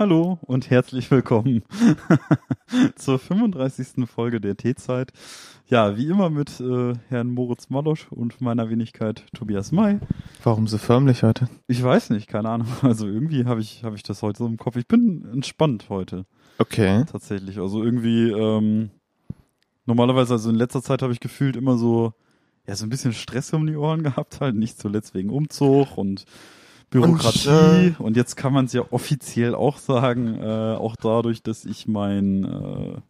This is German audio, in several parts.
Hallo und herzlich willkommen zur 35. Folge der T-Zeit. Ja, wie immer mit äh, Herrn Moritz Malosch und meiner Wenigkeit Tobias May. Warum so förmlich heute? Ich weiß nicht, keine Ahnung. Also irgendwie habe ich, hab ich das heute so im Kopf. Ich bin entspannt heute. Okay. Tatsächlich. Also irgendwie, ähm, normalerweise, also in letzter Zeit habe ich gefühlt immer so, ja, so ein bisschen Stress um die Ohren gehabt, halt nicht zuletzt wegen Umzug und Bürokratie und, äh, und jetzt kann man es ja offiziell auch sagen, äh, auch dadurch, dass ich meinen äh,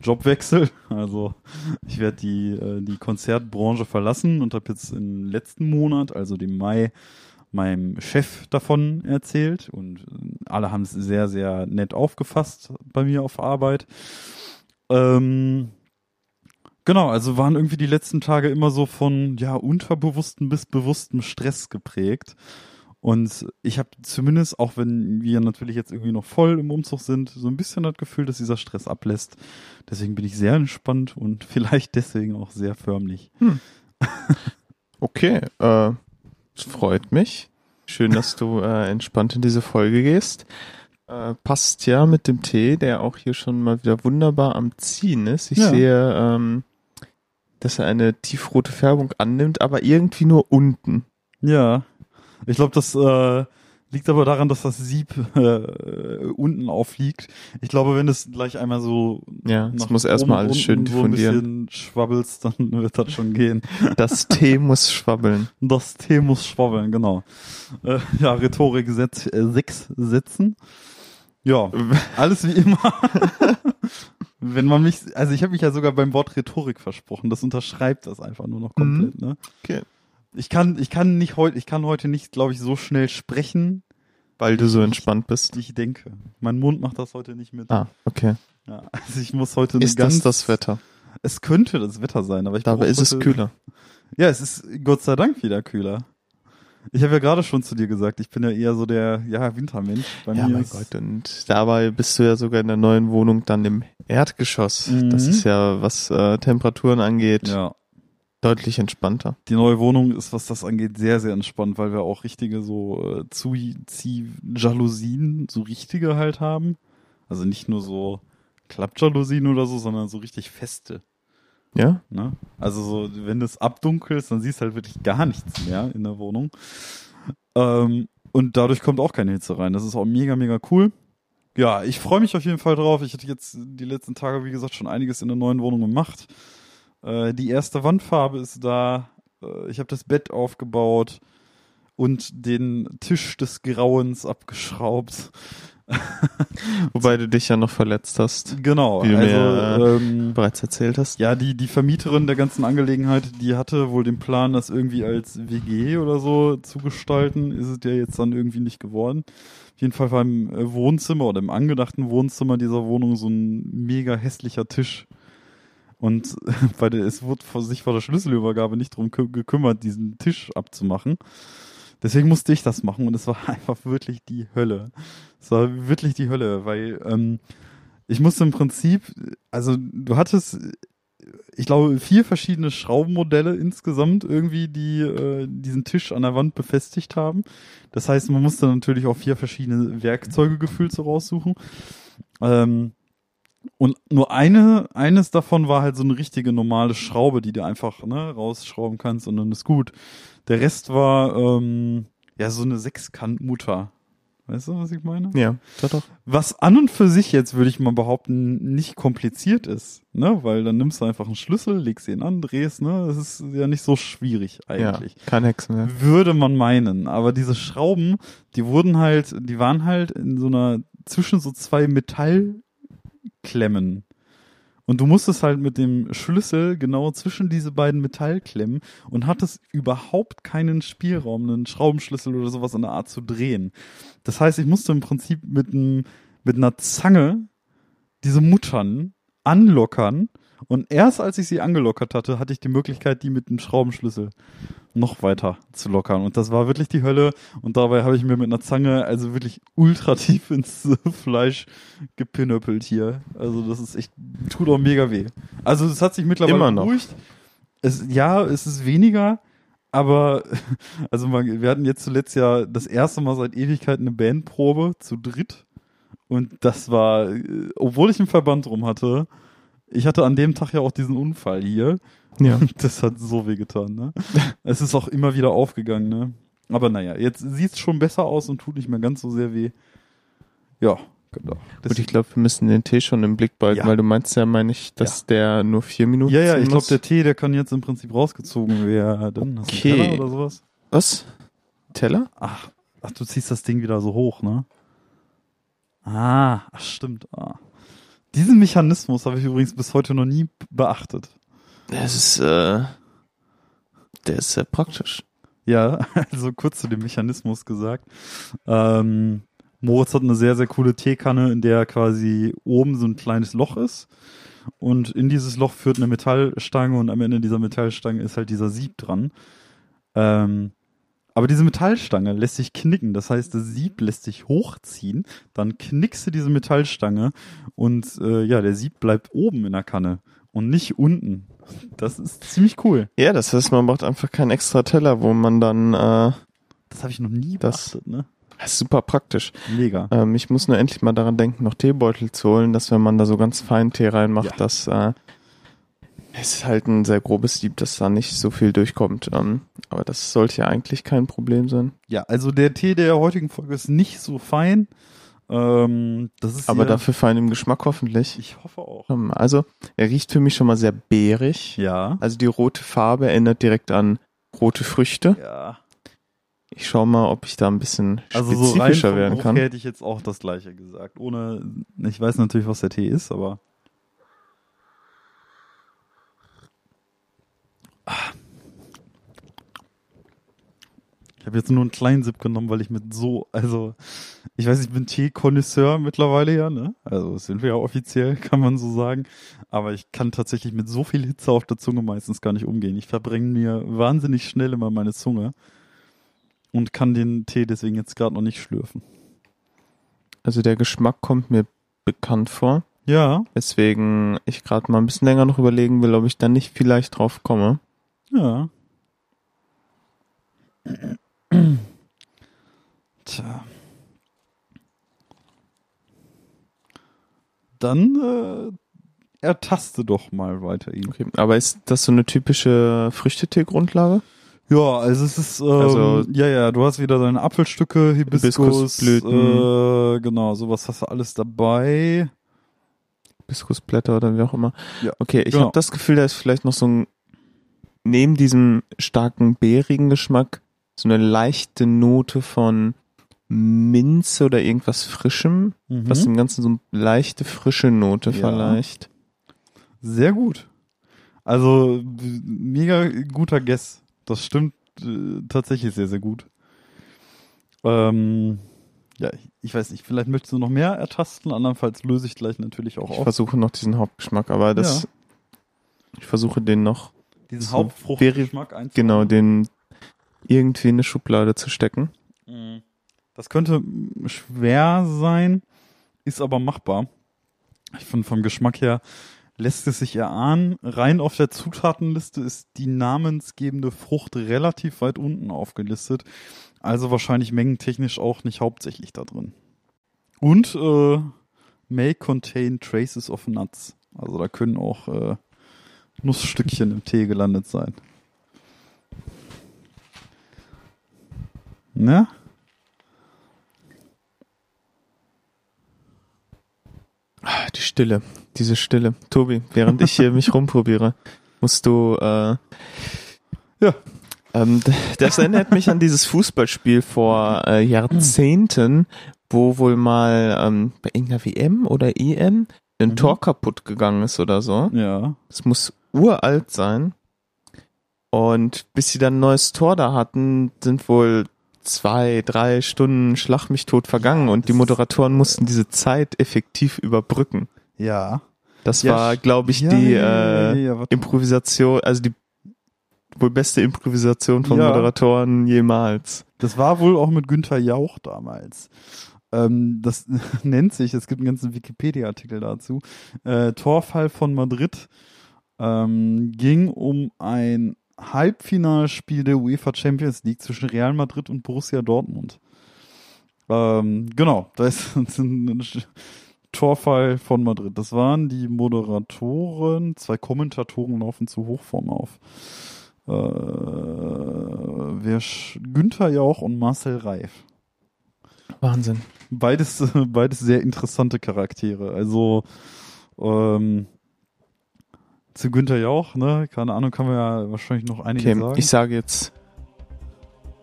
Job wechsle. Also ich werde die, äh, die Konzertbranche verlassen und habe jetzt im letzten Monat, also dem Mai, meinem Chef davon erzählt und alle haben es sehr, sehr nett aufgefasst bei mir auf Arbeit. Ähm, genau, also waren irgendwie die letzten Tage immer so von ja unterbewussten bis bewusstem Stress geprägt. Und ich habe zumindest, auch wenn wir natürlich jetzt irgendwie noch voll im Umzug sind, so ein bisschen das Gefühl, dass dieser Stress ablässt. Deswegen bin ich sehr entspannt und vielleicht deswegen auch sehr förmlich. Hm. Okay, äh, freut mich. Schön, dass du äh, entspannt in diese Folge gehst. Äh, passt ja mit dem Tee, der auch hier schon mal wieder wunderbar am Ziehen ist. Ich ja. sehe, ähm, dass er eine tiefrote Färbung annimmt, aber irgendwie nur unten. Ja, ich glaube, das äh, liegt aber daran, dass das Sieb äh, unten aufliegt. Ich glaube, wenn es gleich einmal so ja, es muss erstmal alles schön so ein bisschen schwabbelst, dann wird das schon gehen. Das T muss schwabbeln. Das T muss schwabbeln, genau. Äh, ja, Rhetorik setz, äh, sechs Sätzen. Ja, alles wie immer. Wenn man mich, also ich habe mich ja sogar beim Wort Rhetorik versprochen. Das unterschreibt das einfach nur noch komplett. Mhm. Ne? Okay. Ich kann, ich kann nicht heute, ich kann heute nicht, glaube ich, so schnell sprechen. Weil du so entspannt bist. Ich denke. Mein Mund macht das heute nicht mit. Ah, okay. Ja, also ich muss heute Ist ganz, das das Wetter? Es könnte das Wetter sein, aber ich Dabei ist es kühler. Ja, es ist Gott sei Dank wieder kühler. Ich habe ja gerade schon zu dir gesagt, ich bin ja eher so der ja, Wintermensch. Bei ja, mein Gott, und dabei bist du ja sogar in der neuen Wohnung dann im Erdgeschoss. Mhm. Das ist ja, was äh, Temperaturen angeht. Ja. Deutlich entspannter. Die neue Wohnung ist, was das angeht, sehr, sehr entspannt, weil wir auch richtige so äh, Zieh-Jalousien, so richtige halt haben. Also nicht nur so Klappjalousien oder so, sondern so richtig feste. Ja? Ne? Also so, wenn du es abdunkelst, dann siehst du halt wirklich gar nichts mehr in der Wohnung. Ähm, und dadurch kommt auch keine Hitze rein. Das ist auch mega, mega cool. Ja, ich freue mich auf jeden Fall drauf. Ich hatte jetzt die letzten Tage, wie gesagt, schon einiges in der neuen Wohnung gemacht. Äh, die erste Wandfarbe ist da. Äh, ich habe das Bett aufgebaut und den Tisch des Grauens abgeschraubt. Wobei du dich ja noch verletzt hast. Genau. Wie du also, mir, äh, ähm, bereits erzählt hast. Ja, die, die Vermieterin der ganzen Angelegenheit, die hatte wohl den Plan, das irgendwie als WG oder so zu gestalten. Ist es ja jetzt dann irgendwie nicht geworden. Auf jeden Fall war im äh, Wohnzimmer oder im angedachten Wohnzimmer dieser Wohnung so ein mega hässlicher Tisch. Und bei der, es wurde vor sich vor der Schlüsselübergabe nicht drum gekümmert, diesen Tisch abzumachen. Deswegen musste ich das machen und es war einfach wirklich die Hölle. Es war wirklich die Hölle, weil ähm, ich musste im Prinzip, also du hattest, ich glaube, vier verschiedene Schraubenmodelle insgesamt irgendwie, die äh, diesen Tisch an der Wand befestigt haben. Das heißt, man musste natürlich auch vier verschiedene Werkzeuge gefühlt so raussuchen. Ähm, und nur eine, eines davon war halt so eine richtige normale Schraube, die du einfach ne, rausschrauben kannst und dann ist gut. Der Rest war ähm, ja so eine Sechskantmutter. Weißt du, was ich meine? Ja, doch, doch. Was an und für sich jetzt, würde ich mal behaupten, nicht kompliziert ist, ne? Weil dann nimmst du einfach einen Schlüssel, legst ihn an, drehst, ne? Das ist ja nicht so schwierig eigentlich. Ja, kein Hexen mehr. Würde man meinen. Aber diese Schrauben, die wurden halt, die waren halt in so einer, zwischen so zwei Metall klemmen. Und du musstest halt mit dem Schlüssel genau zwischen diese beiden Metallklemmen und hattest überhaupt keinen Spielraum, einen Schraubenschlüssel oder sowas in der Art zu drehen. Das heißt, ich musste im Prinzip mit, einem, mit einer Zange diese Muttern anlockern und erst als ich sie angelockert hatte, hatte ich die Möglichkeit, die mit dem Schraubenschlüssel noch weiter zu lockern. Und das war wirklich die Hölle. Und dabei habe ich mir mit einer Zange also wirklich ultra tief ins Fleisch gepinöppelt hier. Also das ist echt, tut auch mega weh. Also es hat sich mittlerweile Immer noch. beruhigt. Es, ja, es ist weniger, aber also man, wir hatten jetzt zuletzt ja das erste Mal seit Ewigkeit eine Bandprobe zu dritt. Und das war, äh, obwohl ich einen Verband drum hatte, ich hatte an dem Tag ja auch diesen Unfall hier. Ja. Das hat so weh getan, ne? es ist auch immer wieder aufgegangen, ne? Aber naja, jetzt sieht's schon besser aus und tut nicht mehr ganz so sehr weh. Ja, genau. Gut, ich glaube, wir müssen den Tee schon im Blick behalten, Ja. weil du meinst ja, meine ich, dass der nur vier Minuten ja, ja, ich glaube, der Tee, der kann jetzt im Prinzip rausgezogen werden. Okay. Teller oder sowas? Was? Teller? Ach, ach, du ziehst das Ding wieder so hoch, ne? Ah, ach stimmt. Ah. Diesen Mechanismus habe ich übrigens bis heute noch nie beachtet. Das ist, äh, der ist sehr praktisch. Ja, also kurz zu dem Mechanismus gesagt. Ähm, Moritz hat eine sehr, sehr coole Teekanne, in der quasi oben so ein kleines Loch ist. Und in dieses Loch führt eine Metallstange und am Ende dieser Metallstange ist halt dieser Sieb dran. Ähm, aber diese Metallstange lässt sich knicken. Das heißt, das Sieb lässt sich hochziehen. Dann knickst du diese Metallstange und äh, ja, der Sieb bleibt oben in der Kanne und nicht unten. Das ist ziemlich cool. Ja, das heißt, man braucht einfach keinen extra Teller, wo man dann, äh, Das habe ich noch nie Das- beachtet, ne? das ist super praktisch. Mega. Ähm, ich muss nur endlich mal daran denken, noch Teebeutel zu holen, dass wenn man da so ganz feinen Tee reinmacht, Ja. dass äh, es ist halt ein sehr grobes Sieb, dass da nicht so viel durchkommt. Ähm, aber das sollte ja eigentlich kein Problem sein. Ja, also der Tee der heutigen Folge ist nicht so fein. Ähm, das ist Aber dafür fein im Geschmack hoffentlich. ich hoffe auch. Ähm, also, er riecht für mich schon mal sehr beerig. Ja. Also die rote Farbe erinnert direkt an rote Früchte. Ja. Ich schau mal, ob ich da ein bisschen Also so rein spezifischer vom werden kann. her hätte ich jetzt auch das gleiche gesagt. Ohne, ich weiß natürlich, was der Tee ist, aber. Ich habe jetzt nur einen kleinen Sip genommen, weil ich mit so, also, ich weiß, ich bin Tee-Konnoisseur mittlerweile ja, ne? Also, sind wir ja offiziell, kann man so sagen. Aber ich kann tatsächlich mit so viel Hitze auf der Zunge meistens gar nicht umgehen. Ich verbrenne mir wahnsinnig schnell immer meine Zunge und kann den Tee deswegen jetzt gerade noch nicht schlürfen. Also der Geschmack kommt mir bekannt vor. Ja, Weswegen ich gerade mal ein bisschen länger noch überlegen will, ob ich da nicht vielleicht drauf komme. ja. Tja. Dann äh, ertaste doch mal weiter ihn. Okay, aber ist das so eine typische Früchtetee-Grundlage? Ja, also es ist, ähm, Also- ja, ja, du hast wieder deine Apfelstücke, Hibiskus, Hibiskusblüten. äh, genau, sowas hast du alles dabei. Hibiskusblätter oder wie auch immer. Ja, Okay, ich genau. habe das Gefühl, da ist vielleicht noch so ein, neben diesem starken beerigen Geschmack, so eine leichte Note von Minze oder irgendwas Frischem, Mhm. was dem Ganzen so eine leichte frische Note Ja. vielleicht. Sehr gut. Also mega guter Guess. Das stimmt äh, tatsächlich sehr, sehr gut. Ähm, ja, ich, ich weiß nicht, vielleicht möchtest du noch mehr ertasten, andernfalls löse ich gleich natürlich auch Ich auf. versuche noch diesen Hauptgeschmack, aber das, Ja. ich versuche den noch, Diesen Hauptfruchtgeschmack einzubauen. genau, den irgendwie in eine Schublade zu stecken. Mhm. Das könnte schwer sein, ist aber machbar. Ich finde, vom Geschmack her lässt es sich erahnen. Rein auf der Zutatenliste ist die namensgebende Frucht relativ weit unten aufgelistet. Also wahrscheinlich mengentechnisch auch nicht hauptsächlich da drin. Und äh, may contain traces of nuts. Also da können auch äh, Nussstückchen im Tee gelandet sein. Ne? Ah, Die Stille, diese Stille. Tobi, während ich hier mich rumprobiere, musst du, äh, Ja. ähm, das erinnert mich an dieses Fußballspiel vor äh, Jahrzehnten, wo wohl mal ähm, bei irgendeiner WM oder EM ein Mhm. Tor kaputt gegangen ist oder so. Ja. Es muss uralt sein. Und bis sie dann ein neues Tor da hatten, sind wohl zwei, drei Stunden Schlag mich tot vergangen und die Moderatoren mussten diese Zeit effektiv überbrücken. Ja. Das Ja, war, glaube ich, ja, die äh, ja. Improvisation, also die wohl beste Improvisation von. Moderatoren jemals. Das war wohl auch mit Günther Jauch damals. Ähm, das nennt sich, es gibt einen ganzen Wikipedia-Artikel dazu, äh, Torfall von Madrid ähm, ging um ein Halbfinalspiel der UEFA Champions League zwischen Real Madrid und Borussia Dortmund. Ähm, genau, da ist ein Torfall von Madrid. Das waren die Moderatoren, zwei Kommentatoren laufen zu Hochform auf. Äh, wer Günther Jauch und Marcel Reif. Wahnsinn. Beides, beides sehr interessante Charaktere. Also ähm, zu Günther Jauch, ne? Keine Ahnung, kann man ja wahrscheinlich noch einige Okay, sagen. ich sage jetzt,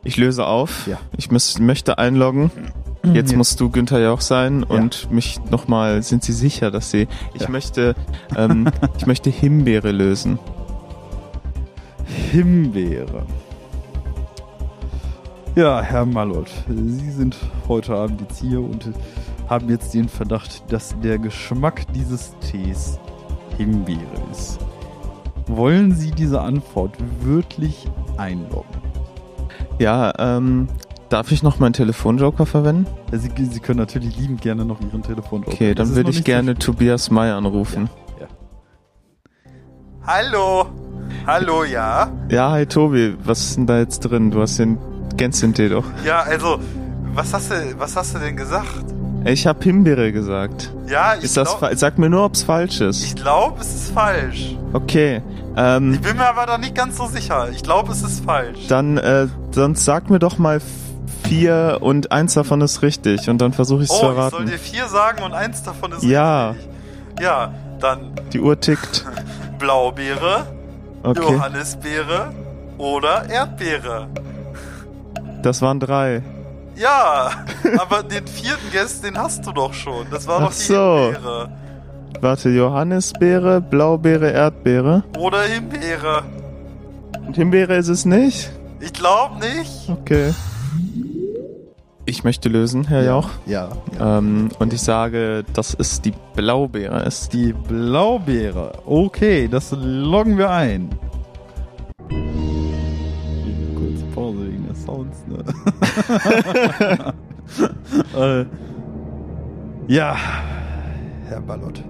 ich löse auf. Ja. Ich müß, möchte einloggen. Jetzt Ja. musst du Günther Jauch sein und mich nochmal, sind Sie sicher, dass Sie, ich Ja. möchte, ähm, ich möchte Himbeere lösen. Himbeere. Ja, Herr Malott, Sie sind heute Abend jetzt hier und haben jetzt den Verdacht, dass der Geschmack dieses Tees Himbeere ist. Wollen Sie diese Antwort wirklich einloggen? Ja, ähm, darf ich noch meinen Telefonjoker verwenden? Ja, Sie, Sie können natürlich liebend gerne noch Ihren Telefon Okay, dann würde ich gerne Tobias May anrufen. Hallo. Hallo, ja. Ja, hi Tobi, was ist denn da jetzt drin? Du hast den Gänzentee doch. Ja, also, was hast du, was hast du denn gesagt? Ich habe Himbeere gesagt. Ja, ich Ist das glaub- Sag mir nur, ob's falsch ist. Ich glaube, es ist falsch. Okay, ähm, Ich bin mir aber da nicht ganz so sicher. Ich glaube, es ist falsch. dann äh, sonst sag mir doch mal vier und eins davon ist richtig und dann versuche ich's zu oh, ich soll erraten. dir vier sagen und eins davon ist Ja. richtig. Ja, dann Die Uhr tickt. Blaubeere, Okay, Johannisbeere oder Erdbeere. das waren drei. Ja, aber den vierten Guest, den hast du doch schon. Das war Ach doch die so. Himbeere. Warte, Johannisbeere, Blaubeere, Erdbeere. Oder Himbeere. Und Himbeere ist es nicht? Ich glaube nicht. Okay. Ich möchte lösen, Herr Jauch. Ja, Ähm, und ich sage, dass es die Blaubeere ist. die Blaubeere. Okay, das loggen wir ein. Sounds, ne? äh, ja, Herr Ballott.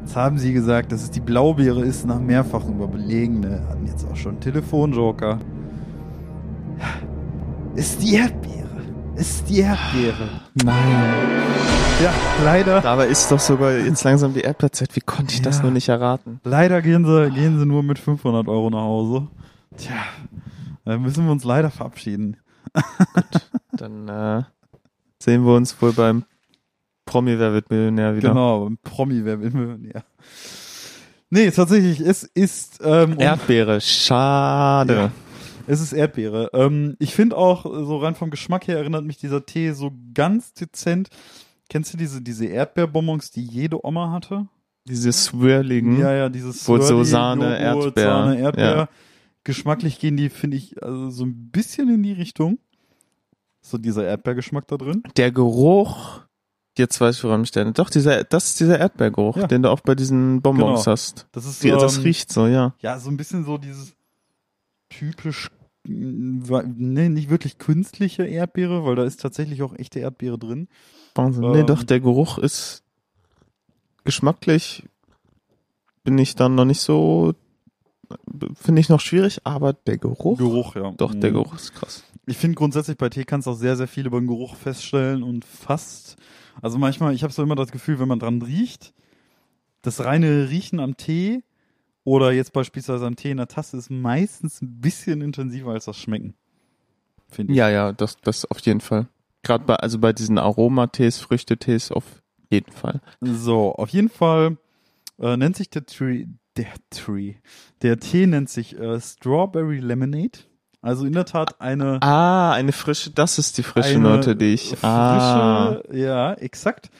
Jetzt haben Sie gesagt, dass es die Blaubeere ist, nach mehrfachen Überbelegen. Ne? Hatten jetzt auch schon einen Telefonjoker. Ist die Erdbeere. Ist die Erdbeere. Nein. Ja, leider. Dabei ist doch sogar jetzt langsam die Erdbeerzeit. Wie konnte ich das Ja. nur nicht erraten? Leider gehen sie, gehen sie nur mit 500 Euro nach Hause. Tja, da müssen wir uns leider verabschieden. Dann äh, sehen wir uns wohl beim Promi Wer wird Millionär wieder. Genau, ein Promi, wer will Millionär. Nee, tatsächlich, es ist, ähm, Erdbeere, schade. Ja. es ist Erdbeere. Ähm, ich finde auch, so rein vom Geschmack her erinnert mich dieser Tee so ganz dezent. Kennst du diese, diese Erdbeerbonbons, die jede Oma hatte? Diese swirligen. Ja, ja, dieses Wo so Sahne, Joghurt, Erdbeer. Sahne, Erdbeer. Ja. Geschmacklich gehen die, finde ich, also so ein bisschen in die Richtung. So dieser Erdbeergeschmack da drin. Der Geruch, jetzt weiß ich, woran mich erinnert. Doch, dieser, das ist dieser Erdbeergeruch, Ja. den du auch bei diesen Bonbons Genau. hast. Das ist Die, das ähm, riecht so, ja. Ja, so ein bisschen so dieses typisch, nee, nicht wirklich künstliche Erdbeere, weil da ist tatsächlich auch echte Erdbeere drin. Wahnsinn. Nee, ähm, doch, der Geruch ist geschmacklich, bin ich dann noch nicht so, finde ich noch schwierig, aber der Geruch, Geruch, ja. doch, der Mhm. Geruch ist krass. Ich finde grundsätzlich bei Tee kannst du auch sehr, sehr viel über den Geruch feststellen und fast, also manchmal, ich habe so immer das Gefühl, wenn man dran riecht, das reine Riechen am Tee oder jetzt beispielsweise am Tee in der Tasse ist meistens ein bisschen intensiver als das Schmecken. Finde ich. Ja, ja, das, das auf jeden Fall. Gerade bei, also bei diesen Aromatees, Früchtetees auf jeden Fall. So, auf jeden Fall äh, nennt sich der Tree, der Tree, der Tee nennt sich äh, Strawberry Lemonade. Also in der Tat eine Ah, eine frische, das ist die frische Note, die ich, frische, ah, ja, exakt.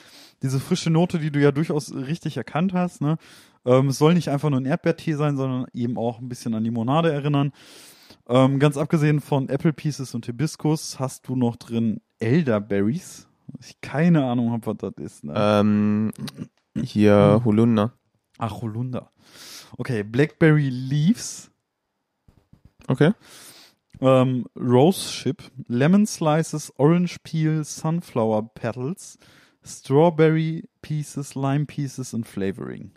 Diese frische Note, die du ja durchaus richtig erkannt hast. Ne? Ähm, es soll nicht einfach nur ein Erdbeertee sein, sondern eben auch ein bisschen an Limonade erinnern. Ähm, ganz abgesehen von Apple Pieces und Hibiskus hast du noch drin Elderberries. Ich keine Ahnung habe, was das ist. Ne? ähm, hier Holunder. Ach, Holunder. Okay, Blackberry Leaves, Okay. ähm, Rose Chip, Lemon Slices, Orange Peel, Sunflower Petals, Strawberry Pieces, Lime Pieces und Flavoring.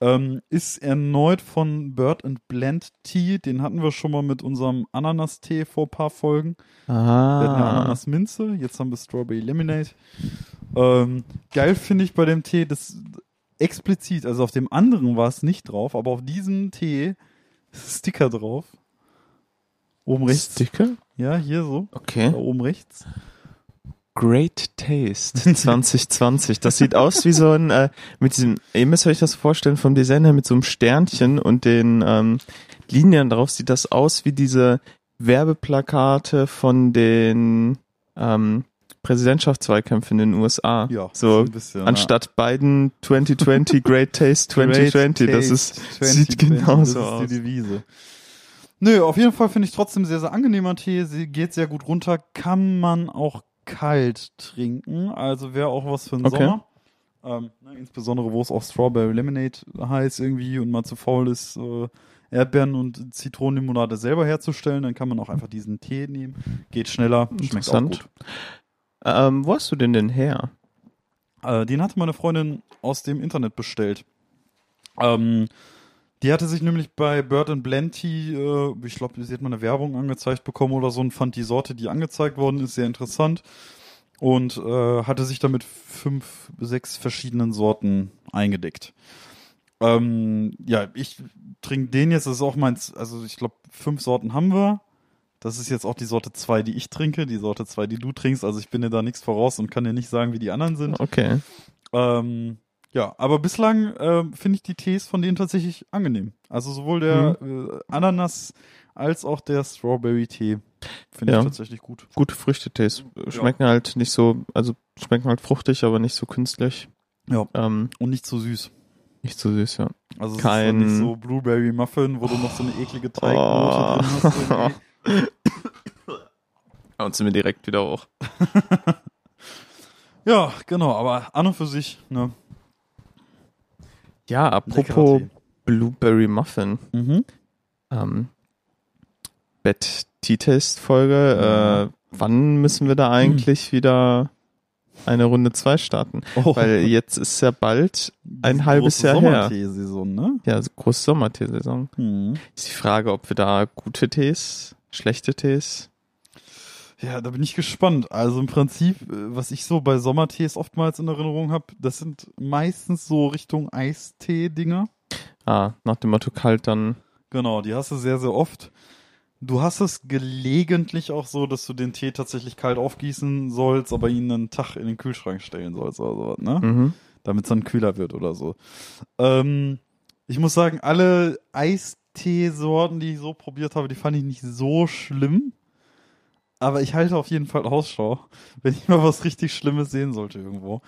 Ähm, ist erneut von Bird and Blend Tea. Den hatten wir schon mal mit unserem Ananas-Tee vor ein paar Folgen. Wir hatten ja Ah. Ananas Minze, jetzt haben wir Strawberry Lemonade. Ähm, geil finde ich bei dem Tee, das explizit, also auf dem anderen war es nicht drauf, aber auf diesem Tee ist Sticker drauf. Oben rechts. Sticker? Ja, hier so. Da Okay. oben rechts. Great Taste 2020. Das sieht aus wie so ein, äh, mit diesem, ihr müsst euch das vorstellen vom Design her mit so einem Sternchen und den ähm, Linien drauf sieht das aus wie diese Werbeplakate von den ähm, Präsidentschaftswahlkämpfen in den USA. Ja, so ein bisschen, anstatt Biden 2020 Great Taste 2020. Great das ist, Taste sieht 2020, genauso das ist aus. die Devise. Nö, auf jeden Fall finde ich trotzdem sehr, sehr angenehmer Tee. Sie geht sehr gut runter. Kann man auch kalt trinken. Also wäre auch was für den Okay. Sommer. Ähm, ne, insbesondere, wo es auch Strawberry Lemonade heißt irgendwie und man zu faul ist, äh, Erdbeeren und Zitronenlimonade selber herzustellen, dann kann man auch einfach diesen Tee nehmen. Geht schneller, schmeckt auch Interessant. gut. Ähm, wo hast du denn denn her? Äh, den hatte meine Freundin aus dem Internet bestellt. Ähm, die hatte sich nämlich bei Bird and Blend Tea, äh, ich glaube, sie hat mal eine Werbung angezeigt bekommen oder so und fand die Sorte, die angezeigt worden ist, sehr interessant. Und äh, hatte sich damit fünf, sechs verschiedenen Sorten eingedeckt. Ähm, ja, ich trinke den jetzt, das ist auch meins, also ich glaube, fünf Sorten haben wir. Das ist jetzt auch die Sorte 2, die ich trinke, die Sorte 2, die du trinkst. Also ich bin dir da nichts voraus und kann dir nicht sagen, wie die anderen sind. Okay. Ähm, ja, aber bislang ähm, finde ich die Tees von denen tatsächlich angenehm. Also sowohl der äh, Ananas als auch der Strawberry-Tee finde Ja. ich tatsächlich gut. Gute Früchtetees. Schmecken halt nicht so, also schmecken halt fruchtig, aber nicht so künstlich. Ja. Ähm, Und nicht zu süß. nicht so süß, ja. Also es Kein- ist nicht so Blueberry Muffin, wo du noch so eine eklige Oh. Teignote drin hast. Und sind wir direkt wieder hoch. Ja, genau, aber an und für sich, ne. Ja, apropos. Blueberry Muffin. Mhm. Ähm, Bad Tea Taste Folge. Äh, wann müssen wir da eigentlich wieder eine Runde 2 starten? Oh, Weil jetzt ist ja bald ein diese halbes Jahr her. Sommerteesaison, ne? Ja, große Sommerteesaison. Mhm. Ist die Frage, ob wir da gute Tees, schlechte Tees. Ja, da bin ich gespannt. Also im Prinzip, äh, was ich so bei Sommertees oftmals in Erinnerung habe, das sind meistens so Richtung Eistee-Dinger. Ah, nach dem Motto kalt dann. Genau, die hast du sehr, sehr oft. Du hast es gelegentlich auch so, dass du den Tee tatsächlich kalt aufgießen sollst, aber ihn einen Tag in den Kühlschrank stellen sollst oder so, ne? Mhm. Damit es dann kühler wird oder so. Ähm, ich muss sagen, alle Eisteesorten, die ich so probiert habe, die fand ich nicht so schlimm. Aber ich halte auf jeden Fall Ausschau, wenn ich mal was richtig Schlimmes sehen sollte irgendwo.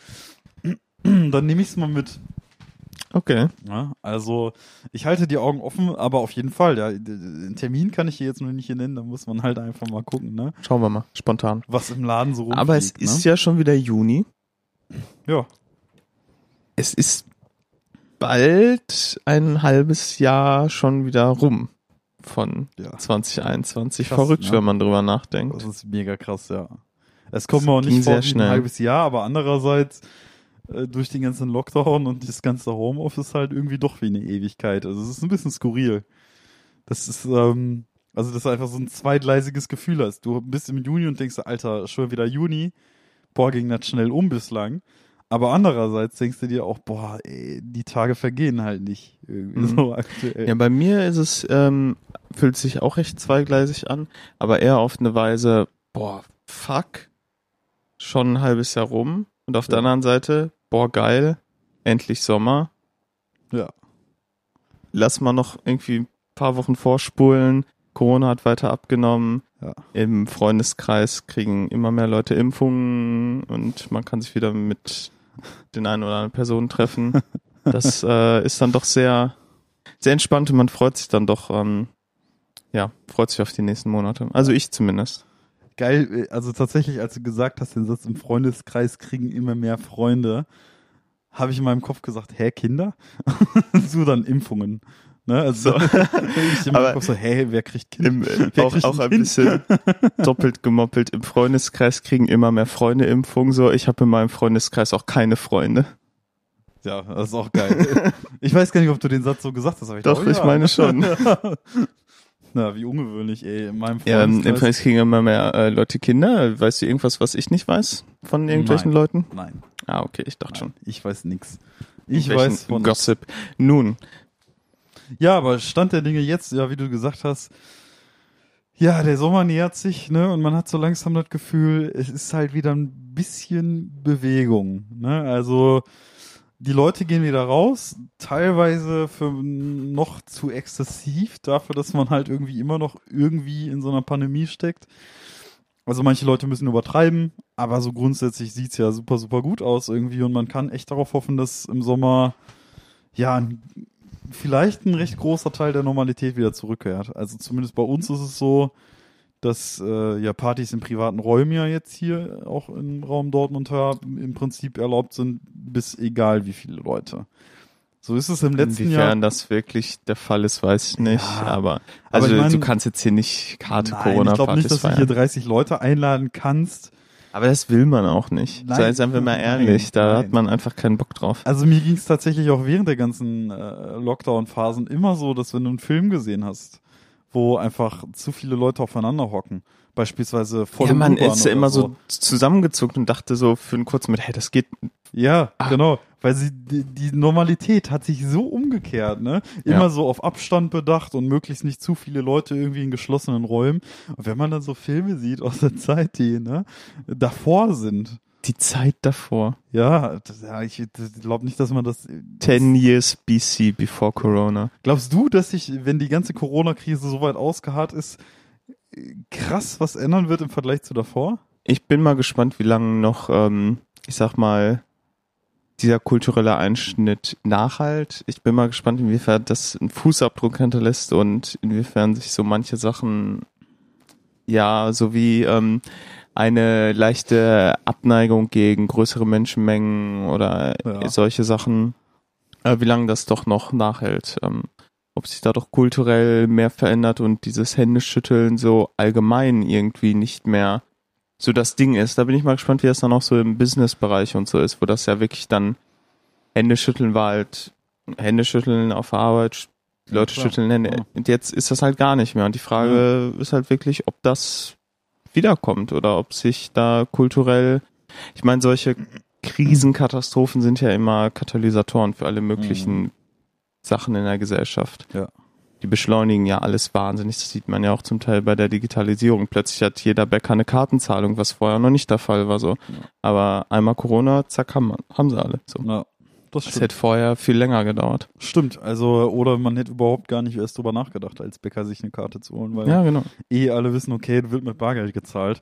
Dann nehme ich es mal mit. Okay. Ja, also ich halte die Augen offen, aber auf jeden Fall, ja, den Termin kann ich hier jetzt nur nicht hier nennen, da muss man halt einfach mal gucken, ne? Schauen wir mal. Spontan. Was im Laden so rumfliegt, Aber es ist ne? ja schon wieder Juni. ja. Es ist bald ein halbes Jahr schon wieder rum von ja. 2021. Krass, Verrückt, ne? wenn man drüber nachdenkt. Das ist mega krass, ja. Es kommt mir auch nicht vor sehr wie schnell. ein halbes Jahr, aber andererseits äh, durch den ganzen Lockdown und das ganze Homeoffice halt irgendwie doch wie eine Ewigkeit. Also es ist ein bisschen skurril. Das ist, ähm, also das ist einfach so ein zweigleisiges Gefühl hast. Du bist im Juni und denkst, Alter, schon wieder Juni. Boah, ging das schnell um bislang. Aber andererseits denkst du dir auch, boah, ey, die Tage vergehen halt nicht irgendwie Mhm. so aktuell. Ja, bei mir ist es, ähm, fühlt sich auch recht zweigleisig an, aber eher auf eine Weise, boah, fuck, schon ein halbes Jahr rum. Und auf der Ja. anderen Seite, boah, geil, endlich Sommer. Ja. Lass mal noch irgendwie ein paar Wochen vorspulen. Corona hat weiter abgenommen. Ja. Im Freundeskreis kriegen immer mehr Leute Impfungen und man kann sich wieder mit den einen oder anderen Personen treffen. Das äh, ist dann doch sehr, sehr entspannt und man freut sich dann doch, ähm, ja, freut sich auf die nächsten Monate. Also ich zumindest. Geil, äh, also tatsächlich, als du gesagt hast, den Satz im Freundeskreis kriegen immer mehr Freunde, habe ich in meinem Kopf gesagt, hä, Kinder? so dann Impfungen. Ne? Also So. ich immer Aber so, hey, wer kriegt Kind? Im, Wer auch, kriegt auch ein Kind? bisschen doppelt gemoppelt. Im Freundeskreis kriegen immer mehr Freunde Impfung. So, ich habe in meinem Freundeskreis auch keine Freunde. Ja, das ist auch geil. ich weiß gar nicht, ob du den Satz so gesagt hast. Aber ich Doch, glaube, ich ja. meine schon. Na, wie ungewöhnlich, ey. In meinem Ja, im Freundeskreis. Freundeskreis kriegen immer mehr äh, Leute Kinder. Weißt du irgendwas, was ich nicht weiß von irgendwelchen Nein. Leuten? Nein, Ah, okay, ich dachte schon. nein, ich weiß nix. Ich weiß von Gossip. Nun, Ja, aber Stand der Dinge jetzt, ja, wie du gesagt hast, ja, der Sommer nähert sich, ne, und man hat so langsam das Gefühl, es ist halt wieder ein bisschen Bewegung, ne, also die Leute gehen wieder raus, teilweise für noch zu exzessiv dafür, dass man halt irgendwie immer noch irgendwie in so einer Pandemie steckt. Also manche Leute müssen übertreiben, aber so grundsätzlich sieht's ja super, super gut aus irgendwie und man kann echt darauf hoffen, dass im Sommer ja ein vielleicht ein recht großer Teil der Normalität wieder zurückkehrt. Also zumindest bei uns ist es so, dass äh, ja Partys in privaten Räumen ja jetzt hier auch im Raum Dortmund im Prinzip erlaubt sind, bis egal wie viele Leute. So ist es im letzten inwiefern Jahr. das wirklich der Fall ist, weiß ich nicht. Ja, aber aber also ich mein- du kannst jetzt hier nicht harte Nein, ich glaube Corona-Partys nicht, dass du feiern. hier 30 Leute einladen kannst. Aber das will man auch nicht. Nein, Sei seien wir mal ehrlich, nein, da nein. hat man einfach keinen Bock drauf. Also mir ging es tatsächlich auch während der ganzen äh, Lockdown-Phasen immer so, dass wenn du einen Film gesehen hast, wo einfach zu viele Leute aufeinander hocken, beispielsweise vor ja, man ist ja immer so zusammengezuckt und dachte so für einen kurzen mit, hey, das geht. Ja, Ah. genau, weil sie die, die Normalität hat sich so umgekehrt, ne? Immer Ja. so auf Abstand bedacht und möglichst nicht zu viele Leute irgendwie in geschlossenen Räumen. Und wenn man dann so Filme sieht aus der Zeit, die ne, davor sind, Die Zeit davor. ja, das, ja ich, glaube nicht, dass man das. 10 years BC before Corona. Glaubst du, dass sich, wenn die ganze Corona-Krise so weit ausgeharrt ist, krass was ändern wird im Vergleich zu davor? Ich bin mal gespannt, wie lange noch, ähm, ich sag mal, dieser kulturelle Einschnitt nachhalt. Ich bin mal gespannt, inwiefern das einen Fußabdruck hinterlässt und inwiefern sich so manche Sachen, ja, so wie ähm, eine leichte Abneigung gegen größere Menschenmengen oder Ja. solche Sachen, äh, wie lange das doch noch nachhält. Ähm, ob sich da doch kulturell mehr verändert und dieses Händeschütteln so allgemein irgendwie nicht mehr so das Ding ist. Da bin ich mal gespannt, wie das dann auch so im Business-Bereich und so ist, wo das ja wirklich dann Händeschütteln war halt Händeschütteln auf der Arbeit, Ja, Leute klar. schütteln Hände. Ja. Und jetzt ist das halt gar nicht mehr. Und die Frage ist halt wirklich, ob das wiederkommt oder ob sich da kulturell, ich meine, solche Krisenkatastrophen sind ja immer Katalysatoren für alle möglichen Sachen in der Gesellschaft. Ja. Die beschleunigen ja alles wahnsinnig. Das sieht man ja auch zum Teil bei der Digitalisierung. Plötzlich hat jeder Bäcker eine Kartenzahlung, was vorher noch nicht der Fall war. So. Aber einmal Corona, zack, haben, haben sie alle. So. Ja, das Das hätte vorher viel länger gedauert. Stimmt, also, oder man hätte überhaupt gar nicht erst drüber nachgedacht, als Bäcker sich eine Karte zu holen, weil Ja, genau. eh alle wissen, okay, wird mit Bargeld gezahlt.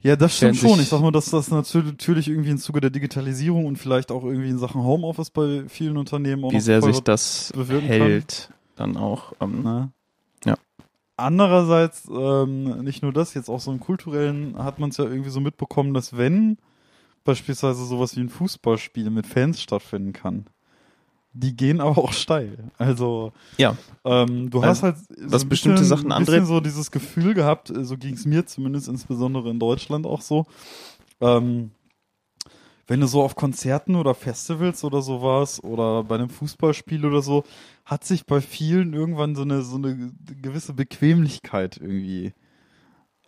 Ja, das stimmt schon. Ich sag mal, dass das natürlich irgendwie im Zuge der Digitalisierung und vielleicht auch irgendwie in Sachen Homeoffice bei vielen Unternehmen auch Wie sehr sich das bewirken kann. Dann auch. Ähm, Ne? Ja. Andererseits, ähm, nicht nur das, jetzt auch so im kulturellen hat man es ja irgendwie so mitbekommen, dass wenn beispielsweise sowas wie ein Fußballspiel mit Fans stattfinden kann, die gehen aber auch steil. Also Ja. ähm, du Weil hast halt so was ein bestimmte bisschen, Sachen antritt- so dieses Gefühl gehabt, äh, so ging es mir zumindest insbesondere in Deutschland auch so. Ähm, wenn du so auf Konzerten oder Festivals oder so warst oder bei einem Fußballspiel oder so, hat sich bei vielen irgendwann so eine, so eine gewisse Bequemlichkeit irgendwie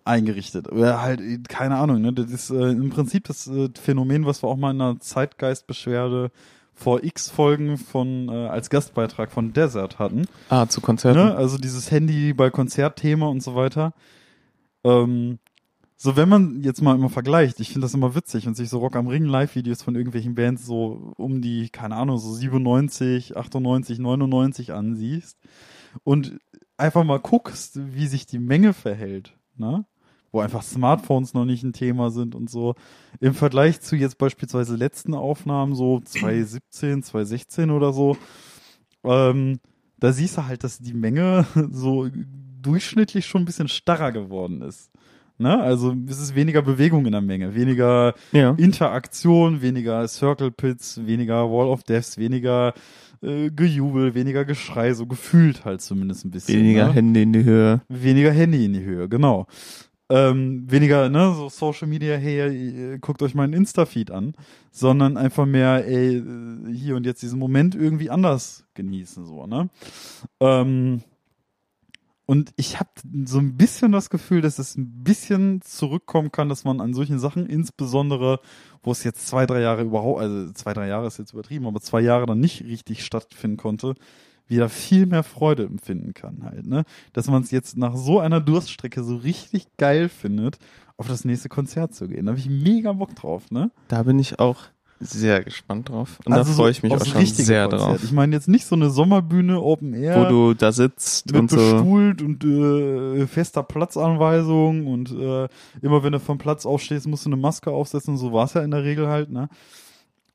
eingerichtet. Oder halt, keine Ahnung, ne? Das ist äh, im Prinzip das äh, Phänomen, was wir auch mal in einer Zeitgeistbeschwerde vor x Folgen von äh, als Gastbeitrag von Desert hatten. ah, zu Konzerten. Ne? Also dieses Handy bei Konzertthema und so weiter. Ähm, so, wenn man jetzt mal immer vergleicht, ich finde das immer witzig und sich so Rock am Ring Live-Videos von irgendwelchen Bands so um die, keine Ahnung, so 97, 98, 99 ansiehst und einfach mal guckst, wie sich die Menge verhält, ne? Wo einfach Smartphones noch nicht ein Thema sind und so. Im Vergleich zu jetzt beispielsweise letzten Aufnahmen, so 2017, 2016 oder so, ähm, da siehst du halt, dass die Menge so durchschnittlich schon ein bisschen starrer geworden ist. Ne? Also es ist weniger Bewegung in der Menge, weniger Ja. Interaktion, weniger Circle Pits, weniger Wall of Deaths, weniger äh, Gejubel, weniger Geschrei, so gefühlt halt zumindest ein bisschen. Weniger ne? Hände in die Höhe. weniger Handy in die Höhe, genau. Ähm, weniger, ne, so Social Media, hey, äh, guckt euch meinen Insta-Feed an, sondern einfach mehr, ey, äh, hier und jetzt diesen Moment irgendwie anders genießen, so, ne? Ähm, und ich habe so ein bisschen das Gefühl, dass es ein bisschen zurückkommen kann, dass man an solchen Sachen, insbesondere, wo es jetzt zwei, drei Jahre überhaupt, also zwei, drei Jahre ist jetzt übertrieben, aber zwei Jahre dann nicht richtig stattfinden konnte, wieder viel mehr Freude empfinden kann halt, ne? Dass man es jetzt nach so einer Durststrecke so richtig geil findet, auf das nächste Konzert zu gehen. Da habe ich mega Bock drauf, ne? Da bin ich auch sehr gespannt drauf. Und da Also so freue ich mich auch aufs schon sehr Konzert. drauf. Ich meine jetzt nicht so eine Sommerbühne Open Air. Wo du da sitzt mit und so. bestuhlt und äh, fester Platzanweisung und äh, immer wenn du vom Platz aufstehst, musst du eine Maske aufsetzen. So war es ja in der Regel halt, ne?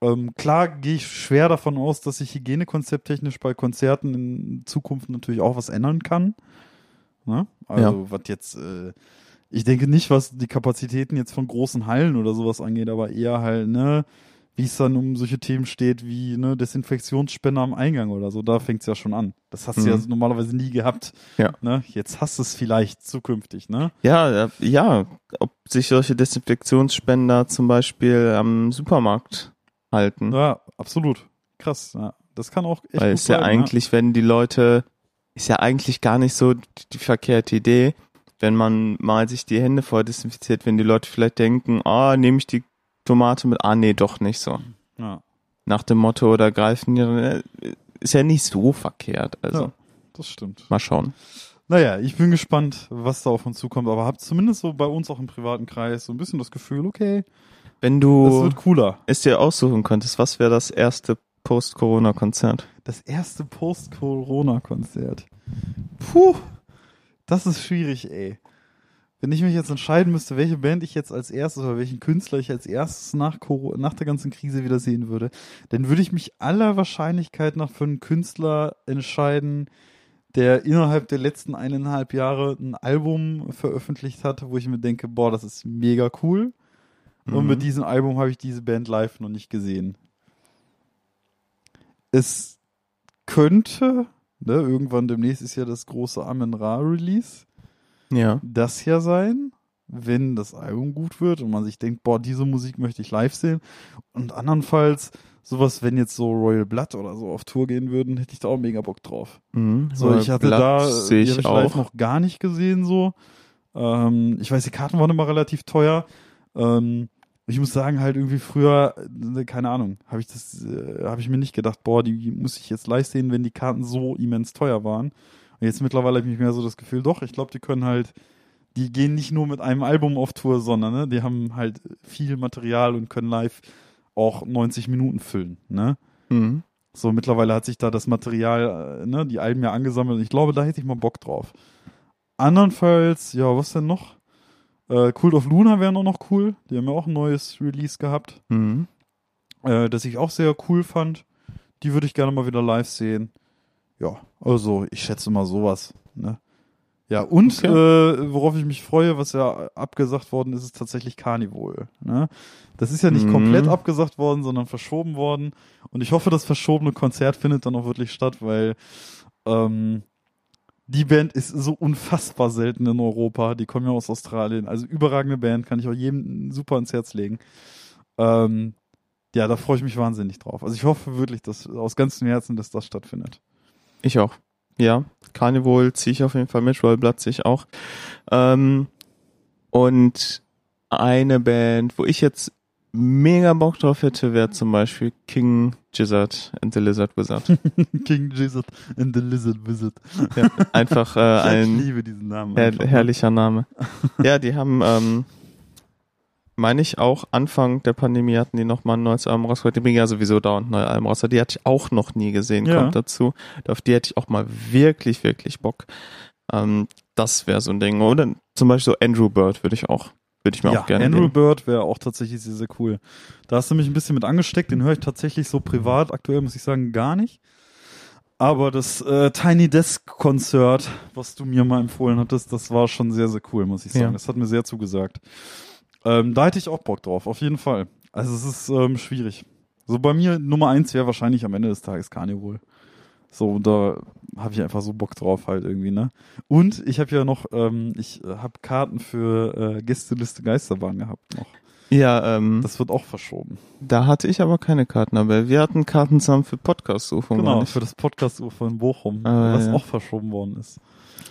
Ähm, klar gehe ich schwer davon aus, dass sich hygienekonzepttechnisch bei Konzerten in Zukunft natürlich auch was ändern kann. Ne? Also was jetzt, äh, ich denke nicht, was die Kapazitäten jetzt von großen Hallen oder sowas angeht, aber eher halt, ne, wie es dann um solche Themen steht wie ne, Desinfektionsspender am Eingang oder so, da fängt's ja schon an. Das hast du ja Mhm. normalerweise nie gehabt. Ja. Ne? Jetzt hast du es vielleicht zukünftig, ne? Ja, ja, ob sich solche Desinfektionsspender zum Beispiel am Supermarkt halten. Ja, absolut. Krass. Ja. Das kann auch echt Weil es ja bleiben, eigentlich, wenn die Leute, ist ja eigentlich gar nicht so die, die verkehrte Idee, wenn man mal sich die Hände vorher desinfiziert, wenn die Leute vielleicht denken, ah, nehme ich die Tomate mit, ah, nee, doch nicht so. Ja. Nach dem Motto, oder greifen die, äh, ist ja nicht so verkehrt, also Ja. Das stimmt. mal schauen. Naja, ich bin gespannt, was da auf uns zukommt, aber hab zumindest so bei uns auch im privaten Kreis so ein bisschen das Gefühl, okay, Wenn es du wird cooler. es dir aussuchen könntest, was wäre das erste Post-Corona-Konzert? Das erste Post-Corona-Konzert. Puh, das ist schwierig, ey. Wenn ich mich jetzt entscheiden müsste, welche Band ich jetzt als erstes oder welchen Künstler ich als erstes nach, Coro nach der ganzen Krise wieder sehen würde, dann würde ich mich aller Wahrscheinlichkeit nach für einen Künstler entscheiden, der innerhalb der letzten eineinhalb Jahre ein Album veröffentlicht hat, wo ich mir denke, boah, das ist mega cool. Und Mhm. mit diesem Album habe ich diese Band live noch nicht gesehen. Es könnte, ne, irgendwann demnächst ist ja das große Amen Ra Release, Ja. das ja sein, wenn das Album gut wird und man sich denkt, boah, diese Musik möchte ich live sehen. Und andernfalls, sowas, wenn jetzt so Royal Blood oder so auf Tour gehen würden, hätte ich da auch mega Bock drauf. Mhm. So, ich hatte Blatt da, ich ich live auch. noch gar nicht gesehen, so. Ähm, ich weiß, die Karten waren immer relativ teuer. Ähm, ich muss sagen, halt irgendwie früher, äh, keine Ahnung, habe ich das, äh, habe ich mir nicht gedacht, boah, die muss ich jetzt live sehen, wenn die Karten so immens teuer waren. Und jetzt mittlerweile habe ich mehr so das Gefühl, doch, ich glaube, die können halt, die gehen nicht nur mit einem Album auf Tour, sondern ne, die haben halt viel Material und können live auch 90 Minuten füllen, ne? Mhm. So, mittlerweile hat sich da das Material, äh, ne, die Alben ja angesammelt. Ich glaube, da hätte ich mal Bock drauf. Andernfalls, ja, was denn noch? Äh, Cult of Luna wäre noch, noch cool. Die haben ja auch ein neues Release gehabt, Mhm. äh, das ich auch sehr cool fand. Die würde ich gerne mal wieder live sehen. Ja, also ich schätze mal sowas. Ne? Ja, und Okay. äh, worauf ich mich freue, was ja abgesagt worden ist, ist tatsächlich Carnival. Ne? Das ist ja nicht Mhm. komplett abgesagt worden, sondern verschoben worden. Und ich hoffe, das verschobene Konzert findet dann auch wirklich statt, weil ähm, die Band ist so unfassbar selten in Europa. Die kommen ja aus Australien. Also überragende Band, kann ich auch jedem super ans Herz legen. Ähm, ja, da freue ich mich wahnsinnig drauf. Also ich hoffe wirklich, dass aus ganzem Herzen, dass das stattfindet. Ich auch. Ja, Carnival ziehe ich auf jeden Fall mit, Royal Blood ziehe ich auch. Ähm, und eine Band, wo ich jetzt mega Bock drauf hätte, wäre zum Beispiel King Gizzard and the Lizard Wizard. King Jesus and the Lizard Wizard. ja, einfach äh, ich ein liebe diesen Namen. her herrlicher Name. ja, die haben, ähm, meine ich auch, Anfang der Pandemie hatten die noch mal ein neues Album rausgebracht. Die bringen ja sowieso dauernd neue Alben raus. Die hatte ich auch noch nie gesehen, Ja. kommt dazu. Auf die hätte ich auch mal wirklich, wirklich Bock. Ähm, das wäre so ein Ding. Oder zum Beispiel so Andrew Bird würde ich auch, würde ich mir ja, auch gerne Andrew geben. Bird wäre auch tatsächlich sehr, sehr cool. Da hast du mich ein bisschen mit angesteckt. Den höre ich tatsächlich so privat aktuell, muss ich sagen, gar nicht. Aber das äh, Tiny Desk Konzert, was du mir mal empfohlen hattest, das war schon sehr, sehr cool, muss ich sagen. Ja. Das hat mir sehr zugesagt. Ähm, da hätte ich auch Bock drauf, auf jeden Fall. Also es ist ähm, schwierig. So bei mir Nummer eins wäre wahrscheinlich am Ende des Tages Carnival. So, da habe ich einfach so Bock drauf halt irgendwie, ne? Und ich habe ja noch, ähm, ich äh, habe Karten für äh, Gästeliste Geisterbahn gehabt noch. Ja, ähm, Das wird auch verschoben. da hatte ich aber keine Karten, aber wir hatten Karten zusammen für Podcast-UFO. genau, für das Podcast-UFO in Bochum, Ah, was ja. auch verschoben worden ist.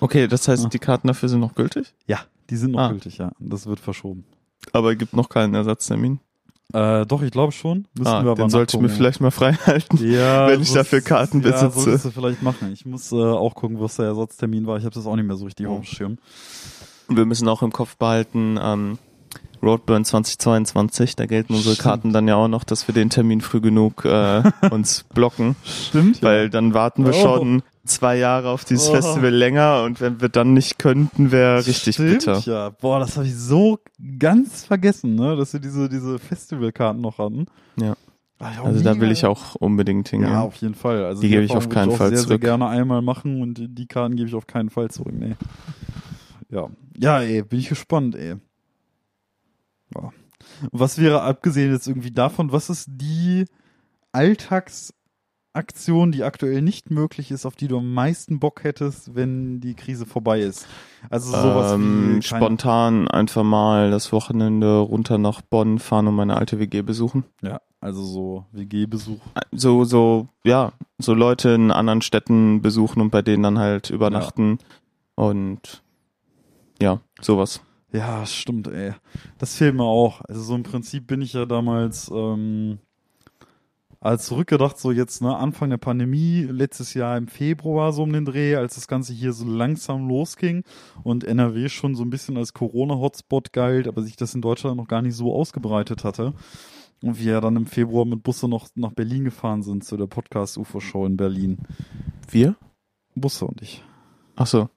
Okay, das heißt, Ah. die Karten dafür sind noch gültig, Ja, die sind noch Ah. gültig, ja. Das wird verschoben. Aber gibt noch keinen Ersatztermin. Äh, doch, ich glaube schon. Müssen Ah, wir aber den sollte ich mir vielleicht mal frei halten. Ja, wenn ich so dafür Karten Ja, besitze. solltest du vielleicht machen. Ich muss äh, auch gucken, was der Ersatztermin war. Ich habe das auch nicht mehr so richtig auf dem Schirm. Wir müssen auch im Kopf behalten, ähm, Roadburn 2022, da gelten unsere Stimmt. Karten dann ja auch noch, dass wir den Termin früh genug äh, uns blocken, Stimmt, weil dann warten wir Oh. schon zwei Jahre auf dieses Oh. Festival länger und wenn wir dann nicht könnten, wäre richtig Stimmt, bitter. ja. Boah, das habe ich so ganz vergessen, ne, dass wir diese, diese Festivalkarten noch hatten. Ja. Ich auch Also da will ich auch unbedingt hingehen. Ja, auf jeden Fall. Also Die gebe ich auf keinen würde Fall sehr, zurück. sehr gerne einmal machen und die Karten gebe ich auf keinen Fall zurück, nee. Ja. Ja, ey, bin ich gespannt, ey. Ja. Was wäre abgesehen jetzt irgendwie davon, was ist die Alltagsaktion, die aktuell nicht möglich ist, auf die du am meisten Bock hättest, wenn die Krise vorbei ist? Also sowas ähm, wie spontan einfach mal das Wochenende runter nach Bonn fahren und meine alte WG besuchen. Ja, also so WG-Besuch. So, so, ja, so Leute in anderen Städten besuchen und bei denen dann halt übernachten und ja, sowas. Ja, stimmt, ey. Das fehlt mir auch. Also so im Prinzip bin ich ja damals ähm, als zurückgedacht, so jetzt, ne, Anfang der Pandemie, letztes Jahr im Februar so um den Dreh, als das Ganze hier so langsam losging und NRW schon so ein bisschen als Corona-Hotspot galt, aber sich das in Deutschland noch gar nicht so ausgebreitet hatte. Und wir ja dann im Februar mit Busse noch nach Berlin gefahren sind, zu der Podcast-UFO-Show in Berlin. Wir? Busse und ich. Ach so,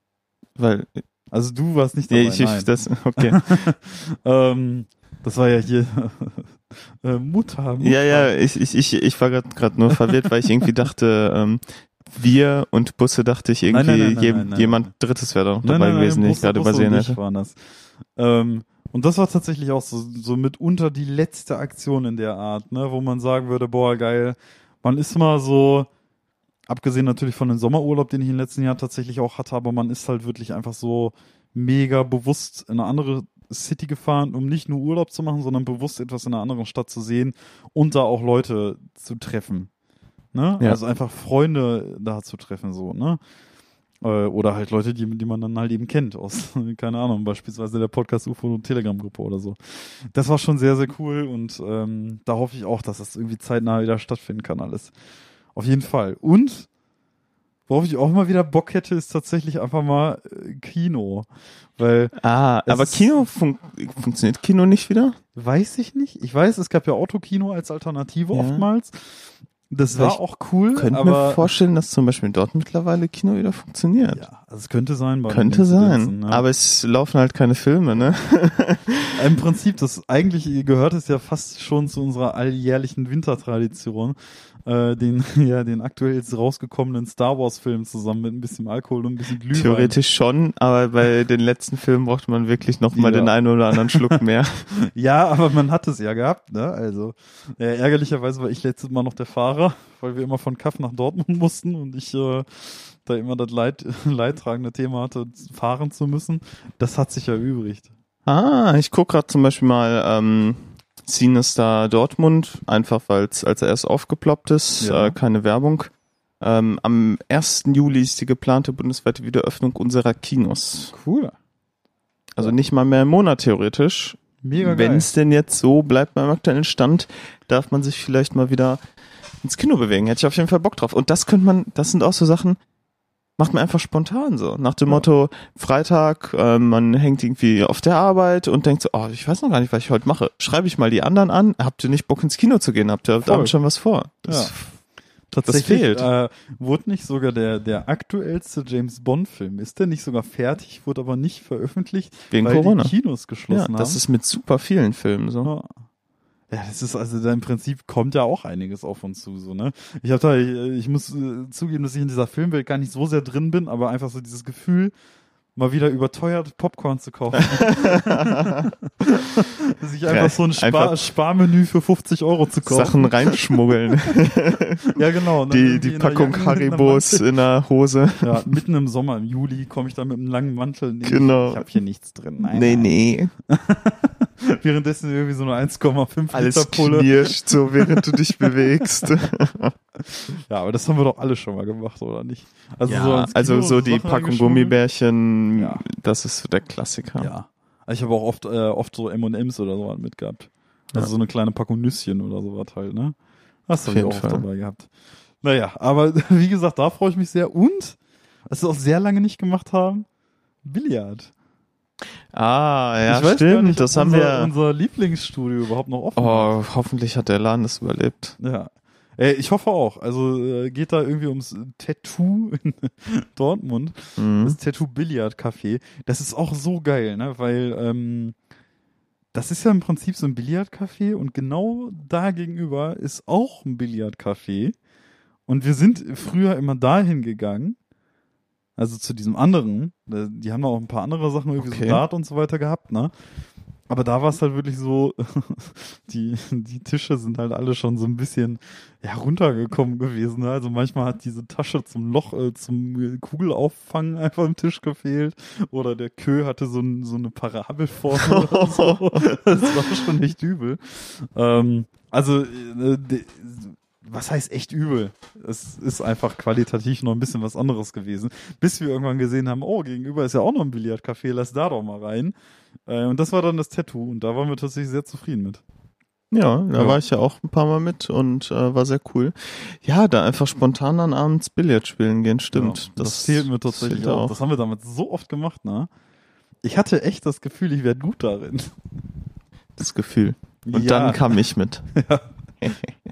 weil Also du warst nicht dabei, ich, ich nein. das okay. ähm, das war ja hier äh, Mutter, Mutter. ja, ja, ich ich ich ich war gerade nur verwirrt, weil ich irgendwie dachte, ähm, wir und Busse dachte ich irgendwie Nein, nein, nein, jem- nein, jemand. Drittes wäre da noch dabei gewesen, den ich gerade übersehen hätte. Waren das. Ähm, und das war tatsächlich auch so, so mitunter die letzte Aktion in der Art, ne, wo man sagen würde, boah, geil, man ist mal so, abgesehen natürlich von dem Sommerurlaub, den ich im letzten Jahr tatsächlich auch hatte, aber man ist halt wirklich einfach so mega bewusst in eine andere City gefahren, um nicht nur Urlaub zu machen, sondern bewusst etwas in einer anderen Stadt zu sehen und da auch Leute zu treffen. Ne? Ja. Also einfach Freunde da zu treffen, so, ne? Äh, Oder halt Leute, die, die man dann halt eben kennt aus, keine Ahnung, beispielsweise der Podcast UFO Telegram-Gruppe oder so. Das war schon sehr, sehr cool und ähm, da hoffe ich auch, dass das irgendwie zeitnah wieder stattfinden kann, alles. Auf jeden Fall. Und worauf ich auch mal wieder Bock hätte, ist tatsächlich einfach mal äh, Kino. Weil, Ah, aber Kino fun funktioniert Kino nicht wieder? weiß ich nicht. Ich weiß, es gab ja Autokino als Alternative Ja. oftmals. Das Weil war ich auch cool, Könnte aber mir vorstellen, dass zum Beispiel dort mittlerweile Kino wieder funktioniert. ja, also es könnte sein. Könnte sein. Ne? Aber es laufen halt keine Filme, ne? Im Prinzip, das eigentlich gehört es ja fast schon zu unserer alljährlichen Wintertradition, äh, den, ja, den aktuell jetzt rausgekommenen Star Wars Film zusammen mit ein bisschen Alkohol und ein bisschen Glühwein. Theoretisch schon, aber bei den letzten Filmen braucht man wirklich noch mal Ja. den einen oder anderen Schluck mehr. Ja, aber man hat es ja gehabt, ne? Also, äh, ärgerlicherweise war ich letztes Mal noch der Fahrer, weil wir immer von Kaff nach Dortmund mussten und ich äh, da immer das Leid, leidtragende Thema hatte, fahren zu müssen. Das hat sich erübrigt. Ah, ich guck gerade zum Beispiel mal ähm, Sinister Dortmund, einfach weil es als er erst aufgeploppt ist, Ja. äh, keine Werbung. Ähm, am 1. Juli ist die geplante bundesweite Wiederöffnung unserer Kinos. Cool. Also nicht mal mehr im Monat theoretisch. Wenn es denn jetzt so bleibt beim aktuellen Stand, darf man sich vielleicht mal wieder ins Kino bewegen. Hätte ich auf jeden Fall Bock drauf. Und das könnte man, das sind auch so Sachen, macht man einfach spontan so. Nach dem Ja. Motto, Freitag, äh, man hängt irgendwie auf der Arbeit und denkt so, oh, ich weiß noch gar nicht, was ich heute mache. Schreibe ich mal die anderen an, habt ihr nicht Bock ins Kino zu gehen? Habt ihr Voll. damit schon was vor? Das, Tatsächlich fehlt. Äh, wurde nicht sogar der, der aktuellste James Bond-Film, ist der nicht sogar fertig, wurde aber nicht veröffentlicht, Wegen weil Corona. die Kinos Ja, geschlossen das haben. ist mit super vielen Filmen so. Ja. Ja, das ist also da im Prinzip kommt ja auch einiges auf uns zu, so, ne? Ich habe da, ich muss äh, zugeben, dass ich in dieser Filmwelt gar nicht so sehr drin bin, aber einfach so dieses Gefühl, mal wieder überteuert Popcorn zu kaufen. Sich einfach Ja, so ein Spar einfach- Sparmenü für 50 Euro zu kaufen. Sachen reinschmuggeln. ja, genau. Dann die die Packung Jacke Haribos in der Hose. Ja, mitten im Sommer, im Juli, komme ich da mit einem langen Mantel. Nee, Genau. Ich habe hier nichts drin. Nein, Nee, nein. nee. Währenddessen irgendwie so eine 1,5 Alles Liter Pulle. knirscht so, während du dich bewegst. Ja, aber das haben wir doch alle schon mal gemacht, oder nicht? Also so, ja, Kino also so die Sachen Packung. Gummibärchen, Ja. das ist so der Klassiker. Ja. Also ich habe auch oft, äh, oft so M&M's oder so mitgehabt. Also Ja. so eine kleine Packung Nüsschen oder sowas halt, ne? Habe ich jeden auch oft Fall. dabei gehabt. Naja, aber wie gesagt, da freue ich mich sehr. Und, was wir auch sehr lange nicht gemacht haben, Billard. Ah, ja, weiß stimmt. nicht, das haben unser, wir. unser Lieblingsstudio überhaupt noch offen hat. Oh, hoffentlich hat der Laden das überlebt. Ja. Äh, ich hoffe auch. Also äh, geht da irgendwie ums Tattoo in Dortmund. Mhm. Das Tattoo Billard Café. Das ist auch so geil, ne? Weil ähm, das ist ja im Prinzip so ein Billardcafé und genau da gegenüber ist auch ein Billardcafé. Und wir sind früher immer dahin gegangen. Also zu diesem anderen. Die haben auch ein paar andere Sachen, irgendwie Okay. so Dart und so weiter gehabt, ne? Aber da war es halt wirklich so, die, die Tische sind halt alle schon so ein bisschen ja, runtergekommen gewesen. Ne? Also manchmal hat diese Tasche zum Loch, äh, zum Kugelauffangen einfach am Tisch gefehlt. Oder der Kö hatte so, ein, so eine Parabelform oder so. Das war schon echt übel. Ähm, also, äh, was heißt echt übel? Es ist einfach qualitativ noch ein bisschen was anderes gewesen. Bis wir irgendwann gesehen haben, oh, gegenüber ist ja auch noch ein Billardcafé, lass da doch mal rein. Äh, und das war dann das Tattoo und da waren wir tatsächlich sehr zufrieden mit. Ja, da Ja. war ich ja auch ein paar Mal mit und äh, war sehr cool. Ja, da einfach spontan dann abends Billard spielen gehen, stimmt. Ja, das, fehlt mir tatsächlich fehlt auch. Das haben wir damals so oft gemacht, ne? Ich hatte echt das Gefühl, ich werde gut darin. das Gefühl. Und ja, dann kam ich mit. ja,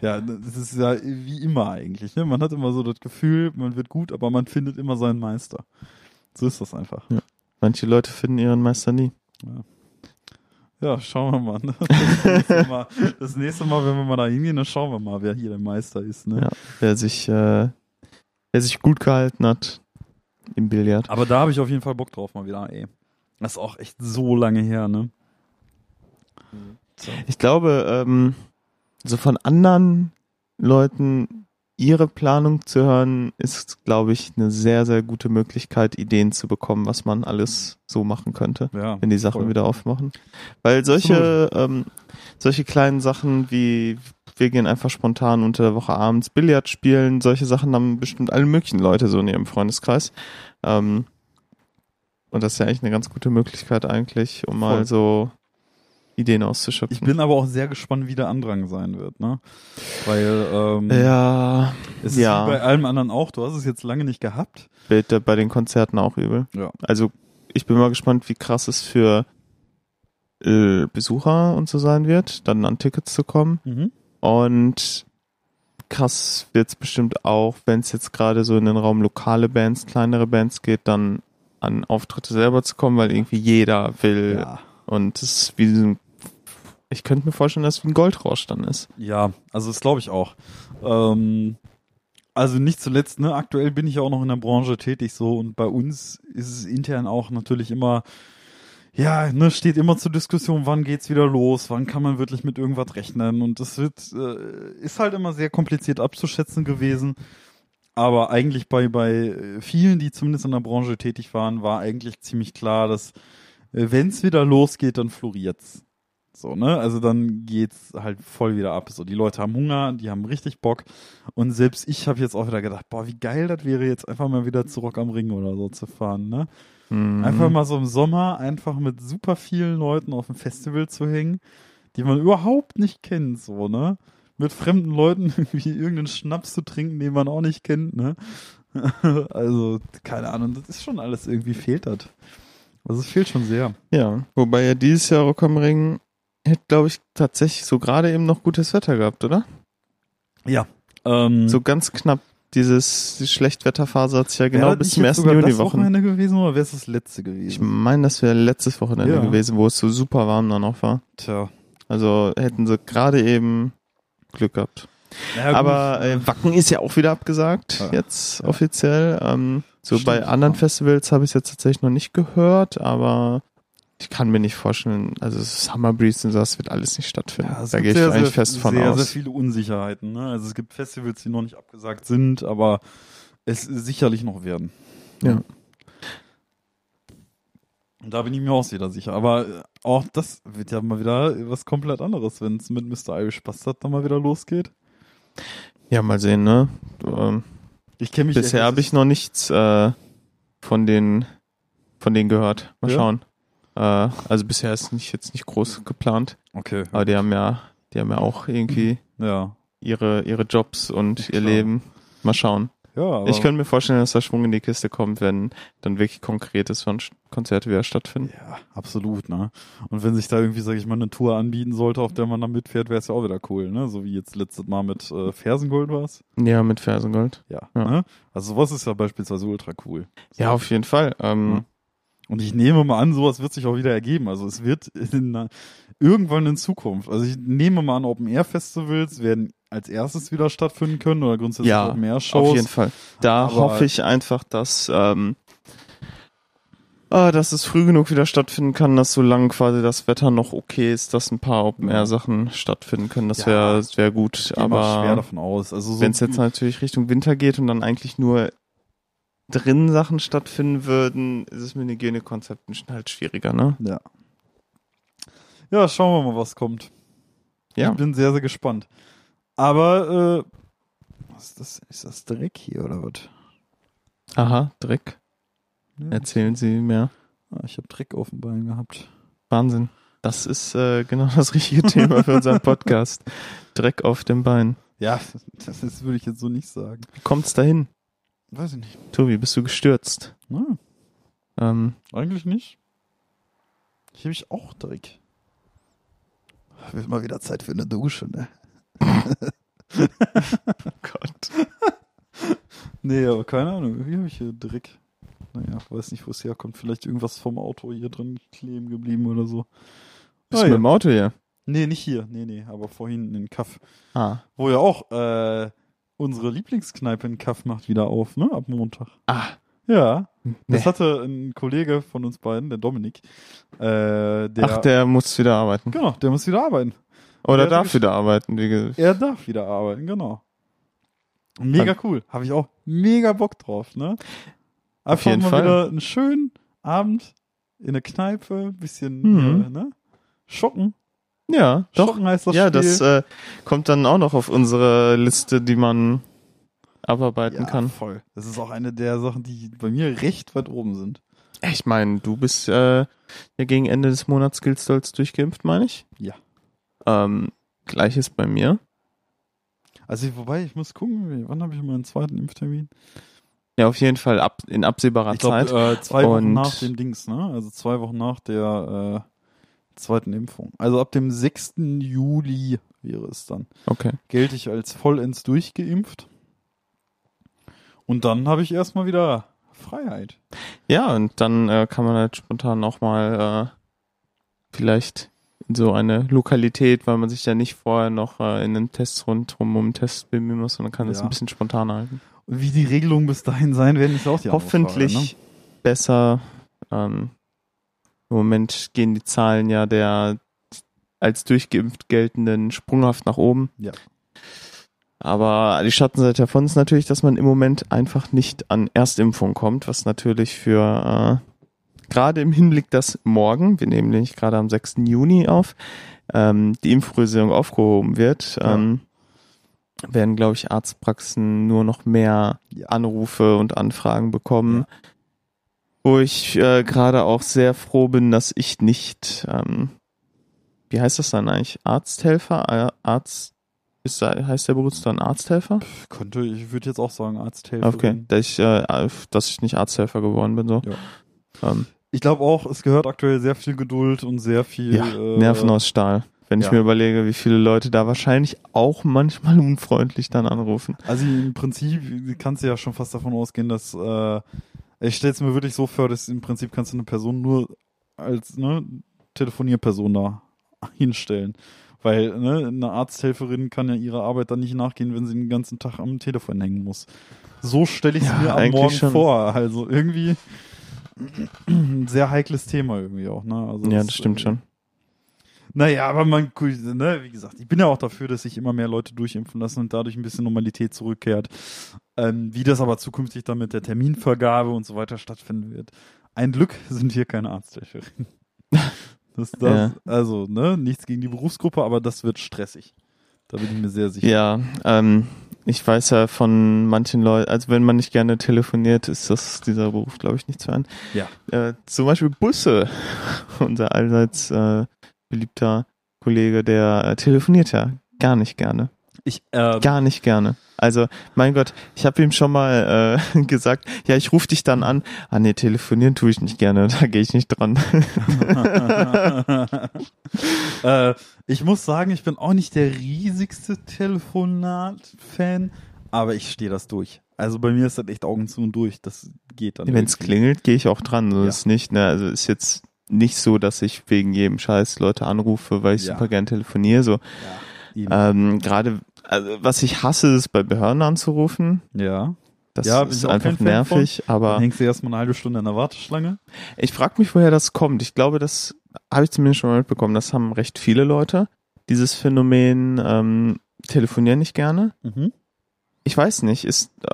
das ist ja wie immer eigentlich. Ne? Man hat immer so das Gefühl, man wird gut, aber man findet immer seinen Meister. So ist das einfach. Manche Leute finden ihren Meister nie. Ja, schauen wir mal. Ne? Das, nächste mal das nächste Mal, wenn wir mal da hingehen, dann schauen wir mal, wer hier der Meister ist. Ne? Ja. Wer sich, äh, wer sich gut gehalten hat im Billard. Aber da habe ich auf jeden Fall Bock drauf mal wieder. Ey. Das ist auch echt so lange her, ne? So. Ich glaube, ähm, so von anderen Leuten ihre Planung zu hören, ist, glaube ich, eine sehr, sehr gute Möglichkeit, Ideen zu bekommen, was man alles so machen könnte, Ja, wenn die Sachen voll. wieder aufmachen. Weil solche, ähm, solche kleinen Sachen wie wir gehen einfach spontan unter der Woche abends Billard spielen, solche Sachen haben bestimmt alle möglichen Leute so in ihrem Freundeskreis. Ähm, und das ist ja eigentlich eine ganz gute Möglichkeit eigentlich, um mal Voll. so Ideen auszuschöpfen. Ich bin aber auch sehr gespannt, wie der Andrang sein wird, ne? Weil ähm, Ja, es ja. ist wie bei allem anderen auch, du hast es jetzt lange nicht gehabt. bei, bei den Konzerten auch übel. Ja. Also ich bin mal gespannt, wie krass es für äh, Besucher und so sein wird, dann an Tickets zu kommen. Mhm. Und krass wird's bestimmt auch, wenn es jetzt gerade so in den Raum lokale Bands, kleinere Bands geht, dann an Auftritte selber zu kommen, weil irgendwie jeder will. Ja. Und es ist wie so ein, ich könnte mir vorstellen, dass es wie ein Goldrausch dann ist. Ja, also das glaube ich auch. Ähm, also nicht zuletzt, ne, aktuell bin ich ja auch noch in der Branche tätig so und bei uns ist es intern auch natürlich immer, ja, ne, steht immer zur Diskussion, wann geht's wieder los, wann kann man wirklich mit irgendwas rechnen und das wird, äh, ist halt immer sehr kompliziert abzuschätzen gewesen. Aber eigentlich bei, bei vielen, die zumindest in der Branche tätig waren, war eigentlich ziemlich klar, dass äh, wenn's wieder losgeht, dann floriert's. So, ne? Also dann geht's halt voll wieder ab. So, die Leute haben Hunger, die haben richtig Bock. Und selbst ich habe jetzt auch wieder gedacht, boah, wie geil das wäre, jetzt einfach mal wieder zu Rock am Ring oder so zu fahren, ne? Mhm. Einfach mal so im Sommer einfach mit super vielen Leuten auf dem Festival zu hängen, die man überhaupt nicht kennt, so, ne? Mit fremden Leuten irgendwie irgendeinen Schnaps zu trinken, den man auch nicht kennt, ne? also, keine Ahnung, das ist schon alles irgendwie fehlt das. Also es fehlt schon sehr. Ja, wobei ja dieses Jahr Rock am Ring hätte, glaube ich, tatsächlich so gerade eben noch gutes Wetter gehabt, oder? Ja. Ähm, So ganz knapp. Dieses die Schlechtwetterphase hat sich ja genau bis zum jetzt 1. sogar Juni das Wochen. Wochenende gewesen oder wäre es das letzte Ich gewesen? meine, das wäre letztes Wochenende Ja. gewesen, wo es so super warm dann auch war. Tja. Also hätten sie gerade eben Glück gehabt. Gut. Aber äh, Wacken ist ja auch wieder abgesagt, Ja. jetzt Ja. offiziell. Ähm, So Stimmt, bei anderen ja. Festivals habe ich es jetzt tatsächlich noch nicht gehört, aber ich kann mir nicht vorstellen, also Summer Breeze und so, das wird alles nicht stattfinden. Ja, da gehe ich sehr, eigentlich sehr, fest von sehr, aus. sehr viele Unsicherheiten. Ne? Also es gibt Festivals, die noch nicht abgesagt sind, aber es sicherlich noch werden. Ja. Und da bin ich mir auch sehr sicher. Aber äh, auch das wird ja mal wieder was komplett anderes, wenn es mit Mr. Irish Bastard dann mal wieder losgeht. Ja, mal sehen, ne? Ähm, Ich kenne mich bisher habe ich noch nichts äh, von den von denen gehört. Mal Ja? schauen. Äh, also bisher ist nicht jetzt nicht groß geplant, Okay. aber die haben ja, die haben ja auch irgendwie Ja. ihre ihre Jobs und Ja, ihr klar. Leben. Mal schauen. Ja, aber Ich könnte mir vorstellen, dass da Schwung in die Kiste kommt, wenn dann wirklich konkretes von Konzerte wieder stattfinden. Ja, absolut, ne? Und wenn sich da irgendwie, sag ich mal, eine Tour anbieten sollte, auf der man dann mitfährt, wäre es ja auch wieder cool, ne? So wie jetzt letztes Mal mit äh, Fersengold war es. Ja, mit Fersengold. Ja. Ja. Ne? Also sowas ist ja beispielsweise ultra cool. Ja, auf jeden Fall. Ähm, Ja. Und ich nehme mal an, sowas wird sich auch wieder ergeben. Also es wird in, einer- irgendwann in Zukunft. Also ich nehme mal an, Open Air Festivals werden als erstes wieder stattfinden können oder grundsätzlich Ja, Open Air Shows. Auf jeden Fall. Da Aber- hoffe ich einfach, dass, ähm, ah, dass es früh genug wieder stattfinden kann, dass solange quasi das Wetter noch okay ist, dass ein paar Open-Air-Sachen stattfinden können. Das Ja. wäre das wär gut. Ich gehe mal schwer Aber davon aus. Also so wenn es jetzt natürlich Richtung Winter geht und dann eigentlich nur drin Sachen stattfinden würden, ist es mit den Hygienekonzepten schon halt schwieriger, ne? Ja. Ja, schauen wir mal, was kommt. Ja. Ich bin sehr, sehr gespannt. Aber, äh, was ist das? Ist das Dreck hier oder was? Aha, Dreck. Ja. Erzählen Sie mehr. Ah, ich habe Dreck auf dem Bein gehabt. Wahnsinn. Das ist äh, genau das richtige Thema für unseren Podcast. Dreck auf dem Bein. Ja, das ist, würde ich jetzt so nicht sagen. Wie kommt's dahin? Weiß ich nicht. Tobi, bist du gestürzt? Na, Ähm, eigentlich nicht. Hier habe ich auch Dreck. Wird mal wieder Zeit für eine Dusche, ne? Gott. Nee, aber keine Ahnung. Wie habe ich hier Dreck? Naja, weiß nicht, wo es herkommt. Vielleicht irgendwas vom Auto hier drin kleben geblieben oder so. Bist Ah, du ja. mit dem Auto hier? Nee, nicht hier. Nee, nee, aber vorhin in den Kaff. Ah. Wo ja auch äh, unsere Lieblingskneipe in Kaff macht wieder auf, ne? Ab Montag. Ah. Ja. Nee. Das hatte ein Kollege von uns beiden, der Dominik. Äh, der, Ach, der muss wieder arbeiten. Genau, der muss wieder arbeiten. Oder der darf wieder arbeiten, wie gesagt. Er darf wieder arbeiten, genau. Mega cool. Habe ich auch mega Bock drauf, ne? Einfach jeden mal Fall. wieder einen schönen Abend in der Kneipe, bisschen Mhm. äh, ne? Schocken. Ja, doch. Heißt das ja, Spiel. das äh, kommt dann auch noch auf unsere Liste, die man abarbeiten ja, kann. voll. Das ist auch eine der Sachen, die bei mir recht weit oben sind. Ich meine, du bist äh, ja gegen Ende des Monats Skillstolz durchgeimpft, meine ich. Ja. Ähm, Gleiches bei mir. Also wobei, ich muss gucken, wann habe ich meinen zweiten Impftermin? Ja, auf jeden Fall ab, in absehbarer Ich glaube, Zeit. äh, zwei Wochen Und- nach dem Dings, ne? Also zwei Wochen nach der äh, zweiten Impfung. Also ab dem 6. Juli wäre es dann. Okay. Gelte ich als vollends durchgeimpft. Und dann habe ich erstmal wieder Freiheit. Ja, und dann äh, kann man halt spontan auch mal äh, vielleicht in so eine Lokalität, weil man sich ja nicht vorher noch äh, in einen Test rundherum um einen Test bemühen muss, sondern kann das Ja. ein bisschen spontaner halten. Und wie die Regelungen bis dahin sein werden, ist auch die Hoffentlich Frage, ne? besser. Ähm, Im Moment gehen die Zahlen ja der als durchgeimpft geltenden sprunghaft nach oben. Ja. Aber die Schattenseite davon ist natürlich, dass man im Moment einfach nicht an Erstimpfung kommt, was natürlich für äh, gerade im Hinblick, dass morgen, wir nehmen nämlich gerade am 6. Juni auf, ähm, die Impfrösierung aufgehoben wird, Ja. ähm, werden, glaube ich, Arztpraxen nur noch mehr Ja. Anrufe und Anfragen bekommen. Wo ich äh, gerade auch sehr froh bin, dass ich nicht, ähm, wie heißt das dann eigentlich? Arzthelfer? Äh, Arzt, ist, da- heißt der Beruf dann Arzthelfer? Könnte, ich würde jetzt auch sagen, Arzthelfer. Okay, dass ich, äh, dass ich nicht Arzthelfer geworden bin, so. Ähm, Ich glaube auch, es gehört aktuell sehr viel Geduld und sehr viel ja, äh, Nerven aus Stahl. Wenn ich ja. mir überlege, wie viele Leute da wahrscheinlich auch manchmal unfreundlich dann anrufen. Also im Prinzip kannst du ja schon fast davon ausgehen, dass äh, ich stelle es mir wirklich so vor, dass im Prinzip kannst du eine Person nur als ne, Telefonierperson da hinstellen. Weil ne, eine Arzthelferin kann ja ihrer Arbeit dann nicht nachgehen, wenn sie den ganzen Tag am Telefon hängen muss. So stelle ich es Ja, mir am Morgen schon. vor. Also irgendwie ein sehr heikles Thema irgendwie auch. Ne? Also Ja, es, das stimmt äh, schon. Naja, aber man, ne, wie gesagt, ich bin ja auch dafür, dass sich immer mehr Leute durchimpfen lassen und dadurch ein bisschen Normalität zurückkehrt. Ähm, wie das aber zukünftig dann mit der Terminvergabe und so weiter stattfinden wird. Ein Glück sind wir keine Arzthelferin. Das, das, Ja. Also, ne, nichts gegen die Berufsgruppe, aber das wird stressig. Da bin ich mir sehr sicher. Ja, ähm, ich weiß ja von manchen Leuten, also wenn man nicht gerne telefoniert, ist das dieser Beruf, glaube ich, nichts für einen. Ja. Äh, zum Beispiel Busse. Unser allseits äh, beliebter Kollege, der äh, telefoniert ja gar nicht gerne. Ich, ähm, Gar nicht gerne. Also, mein Gott, ich habe ihm schon mal äh, gesagt, ja, ich rufe dich dann an. Ah nee, telefonieren tue ich nicht gerne, da gehe ich nicht dran. äh, ich muss sagen, ich bin auch nicht der riesigste Telefonat-Fan, aber ich stehe das durch. Also bei mir ist das echt Augen zu und durch. Das geht dann. Wenn es klingelt, gehe ich auch dran. So Ja. ist nicht, ne? Also ist jetzt nicht so, dass ich wegen jedem Scheiß Leute anrufe, weil ich Ja. super gern telefoniere. So Eben. ähm, gerade, also was ich hasse, ist bei Behörden anzurufen. ja. Das Ja, ist einfach nervig. Dann Aber hängst du erstmal eine halbe Stunde in der Warteschlange. ich frage mich, woher das kommt. Ich glaube, das habe ich zumindest schon mal mitbekommen. Das haben recht viele Leute. Dieses Phänomen ähm, telefonieren nicht gerne. Mhm. ich weiß nicht, ist, äh,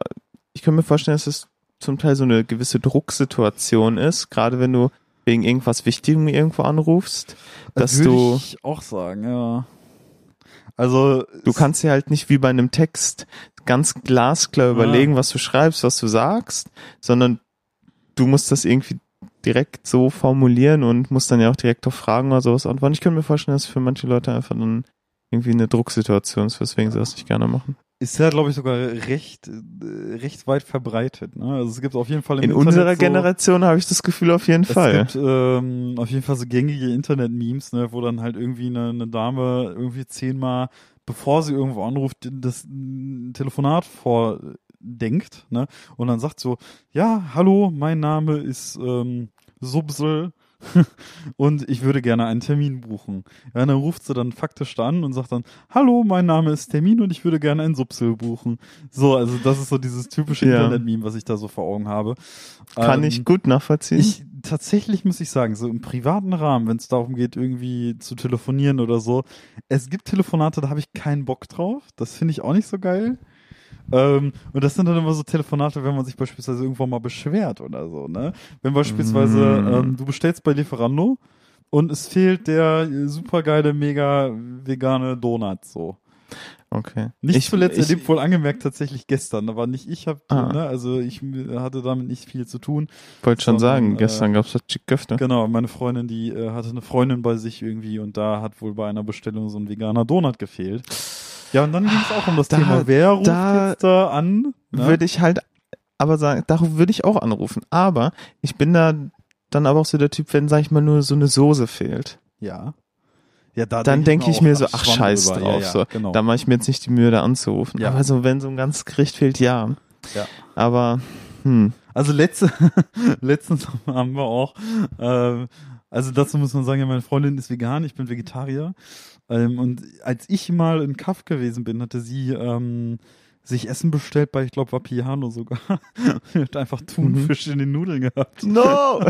ich kann mir vorstellen, dass es zum Teil so eine gewisse Drucksituation ist, gerade wenn du wegen irgendwas Wichtigem irgendwo anrufst, dass Würde du, ich auch sagen, ja. Also du kannst dir halt nicht wie bei einem Text ganz glasklar überlegen, was du schreibst, was du sagst, sondern du musst das irgendwie direkt so formulieren und musst dann ja auch direkt auf Fragen oder sowas antworten. Ich könnte mir vorstellen, dass für manche Leute einfach dann irgendwie eine Drucksituation ist, weswegen sie das nicht gerne machen. ist ja, glaube ich, sogar recht, äh, recht weit verbreitet. Ne? Also es gibt auf jeden Fall im In Internet unserer so, Generation habe ich das Gefühl auf jeden Es Fall. gibt ähm, auf jeden Fall so gängige Internet-Memes, ne, wo dann halt irgendwie eine, eine Dame irgendwie zehnmal, bevor sie irgendwo anruft, das Telefonat vordenkt, ne, und dann sagt so, ja, hallo, mein Name ist ähm, Subsel und ich würde gerne einen Termin buchen. Ja, dann ruft sie dann faktisch da an und sagt dann, hallo, mein Name ist Termin und ich würde gerne einen Subsel buchen. So, also das ist so dieses typische Ja. Internet-Meme, was ich da so vor Augen habe. Kann Ähm, ich gut nachvollziehen. ich tatsächlich muss ich sagen, so im privaten Rahmen, wenn es darum geht, irgendwie zu telefonieren oder so, es gibt Telefonate, da habe ich keinen Bock drauf. Das finde ich auch nicht so geil. Ähm, und das sind dann immer so Telefonate, wenn man sich beispielsweise irgendwo mal beschwert oder so, ne? Wenn beispielsweise Mm. ähm, du bestellst bei Lieferando und es fehlt der supergeile, mega vegane Donut so. okay. Nicht ich, zuletzt ich, erlebt wohl angemerkt tatsächlich gestern, aber nicht ich habe, Ah. ne, also ich hatte damit nicht viel zu tun. wollte schon sagen, äh, gestern gab's das Chick-Köfte. Genau, meine Freundin, die äh, hatte eine Freundin bei sich irgendwie und da hat wohl bei einer Bestellung so ein veganer Donut gefehlt. Ja, und dann ging es auch um das Da- Thema, wer ruft da jetzt da an? Ne? Würde ich halt aber sagen, darauf würde ich auch anrufen. Aber ich bin da dann aber auch so der Typ, wenn, sag ich mal, nur so eine Soße fehlt. ja. Ja, da Dann denke ich mir so, ach scheiß drauf. Ja, ja, so. genau. Da mache ich mir jetzt nicht die Mühe, da anzurufen. Ja. Aber so, wenn so ein ganzes Gericht fehlt, ja. Ja. Aber, hm. Also letzte, letztens haben wir auch, äh, also dazu muss man sagen, ja, meine Freundin ist vegan, ich bin Vegetarier. Ähm, und als ich mal in Kaff gewesen bin, hatte sie ähm, sich Essen bestellt bei, ich glaube, Vapiano sogar. Sie hat einfach Thunfisch in den Nudeln gehabt. No!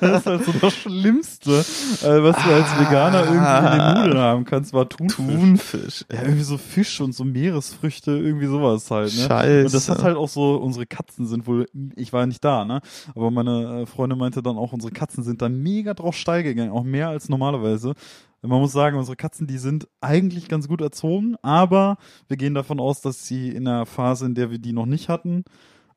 Das ist halt so das Schlimmste, äh, was du als Veganer irgendwie in den Nudeln haben kannst, war Thunfisch. Thunfisch. Ja, irgendwie so Fisch und so Meeresfrüchte, irgendwie sowas halt, ne? Scheiße. Und das ist halt auch so, unsere Katzen sind wohl, ich war nicht da, ne? Aber meine äh, Freundin meinte dann auch, unsere Katzen sind da mega drauf steil gegangen, auch mehr als normalerweise. Man muss sagen, unsere Katzen, die sind eigentlich ganz gut erzogen, aber wir gehen davon aus, dass sie in der Phase, in der wir die noch nicht hatten,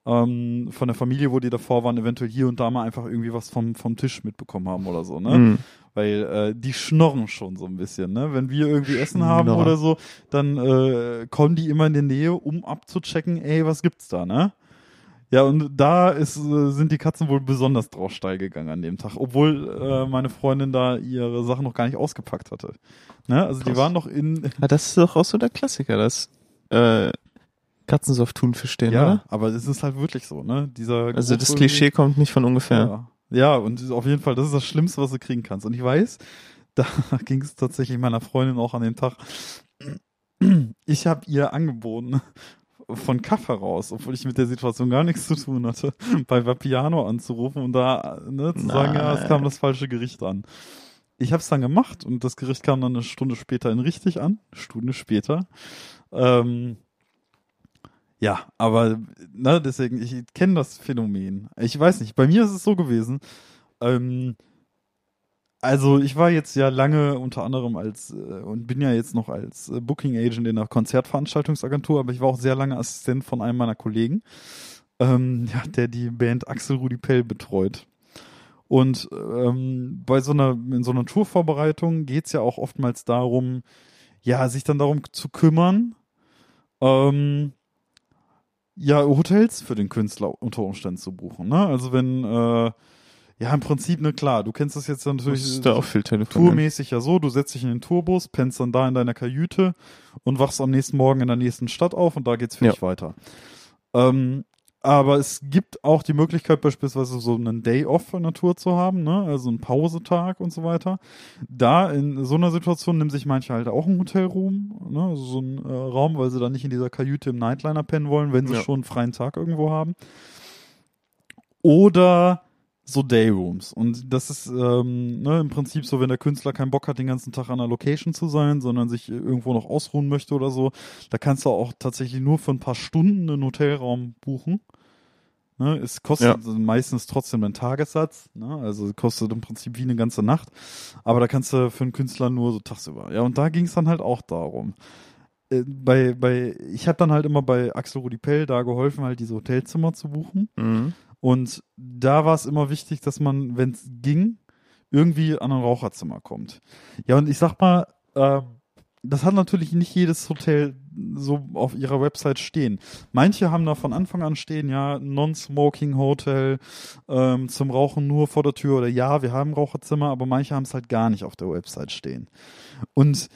ähm, von der Familie, wo die davor waren, eventuell hier und da mal einfach irgendwie was vom, vom Tisch mitbekommen haben oder so, ne? Hm. Weil äh, die schnorren schon so ein bisschen, ne? Wenn wir irgendwie Essen haben Schnorren. oder so, dann äh, kommen die immer in die Nähe, um abzuchecken, ey, was gibt's da, ne? Ja, und da ist, äh, sind die Katzen wohl besonders drauf steil gegangen an dem Tag, obwohl äh, meine Freundin da ihre Sachen noch gar nicht ausgepackt hatte. Ne? Also die Krass. waren noch in, Ja, das ist doch auch so der Klassiker, dass äh, Katzen so auf Thunfisch stehen, ja, oder? aber es ist halt wirklich so, ne? Dieser Also das Klischee kommt nicht von ungefähr. Ja. ja, und auf jeden Fall, das ist das Schlimmste, was du kriegen kannst. Und ich weiß, da ging es tatsächlich meiner Freundin auch an dem Tag. Ich habe ihr angeboten, von Kaff heraus, obwohl ich mit der Situation gar nichts zu tun hatte, bei Vapiano anzurufen und da ne, zu sagen, ja, es kam das falsche Gericht an. Ich habe es dann gemacht und das Gericht kam dann eine Stunde später in richtig an, Stunde später. Ähm, ja, aber ne, deswegen, ich kenne das Phänomen. Ich weiß nicht, bei mir ist es so gewesen. Ähm, also ich war jetzt ja lange unter anderem als äh, und bin ja jetzt noch als äh, Booking Agent in einer Konzertveranstaltungsagentur, aber ich war auch sehr lange Assistent von einem meiner Kollegen, ähm, ja, der die Band Axel Rudi Pell betreut. Und ähm, bei so einer in so einer Tourvorbereitung geht's ja auch oftmals darum, ja, sich dann darum zu kümmern, ähm, ja, Hotels für den Künstler unter Umständen zu buchen. Ne? Also wenn, äh, ja, im Prinzip, ne, klar, du kennst das jetzt natürlich Das ist da auch viel tourmäßig ja so, du setzt dich in den Tourbus, pennst dann da in deiner Kajüte und wachst am nächsten Morgen in der nächsten Stadt auf und da geht's für Ja. dich weiter. Ähm, aber es gibt auch die Möglichkeit, beispielsweise so einen Day Off in der Tour zu haben, ne? also einen Pausetag und so weiter. Da in so einer Situation nehmen sich manche halt auch einen Hotelroom, ne? also so einen äh, Raum, weil sie dann nicht in dieser Kajüte im Nightliner pennen wollen, wenn sie Ja. schon einen freien Tag irgendwo haben. Oder so Dayrooms. Und das ist ähm, ne, im Prinzip so, wenn der Künstler keinen Bock hat, den ganzen Tag an einer Location zu sein, sondern sich irgendwo noch ausruhen möchte oder so, da kannst du auch tatsächlich nur für ein paar Stunden einen Hotelraum buchen. Ne, es kostet meistens trotzdem einen Tagessatz, ne? also kostet im Prinzip wie eine ganze Nacht, aber da kannst du für einen Künstler nur so tagsüber. Ja, und da ging es dann halt auch darum. Äh, Bei, bei, ich habe dann halt immer bei Axel Rudi Pell da geholfen, halt diese Hotelzimmer zu buchen. Mhm. Und da war es immer wichtig, dass man, wenn es ging, irgendwie an ein Raucherzimmer kommt. Ja, und ich sag mal, ähm, das hat natürlich nicht jedes Hotel so auf ihrer Website stehen. Manche haben da von Anfang an stehen, ja, Non-Smoking Hotel, ähm, zum Rauchen nur vor der Tür oder ja, wir haben Raucherzimmer, aber manche haben es halt gar nicht auf der Website stehen. Und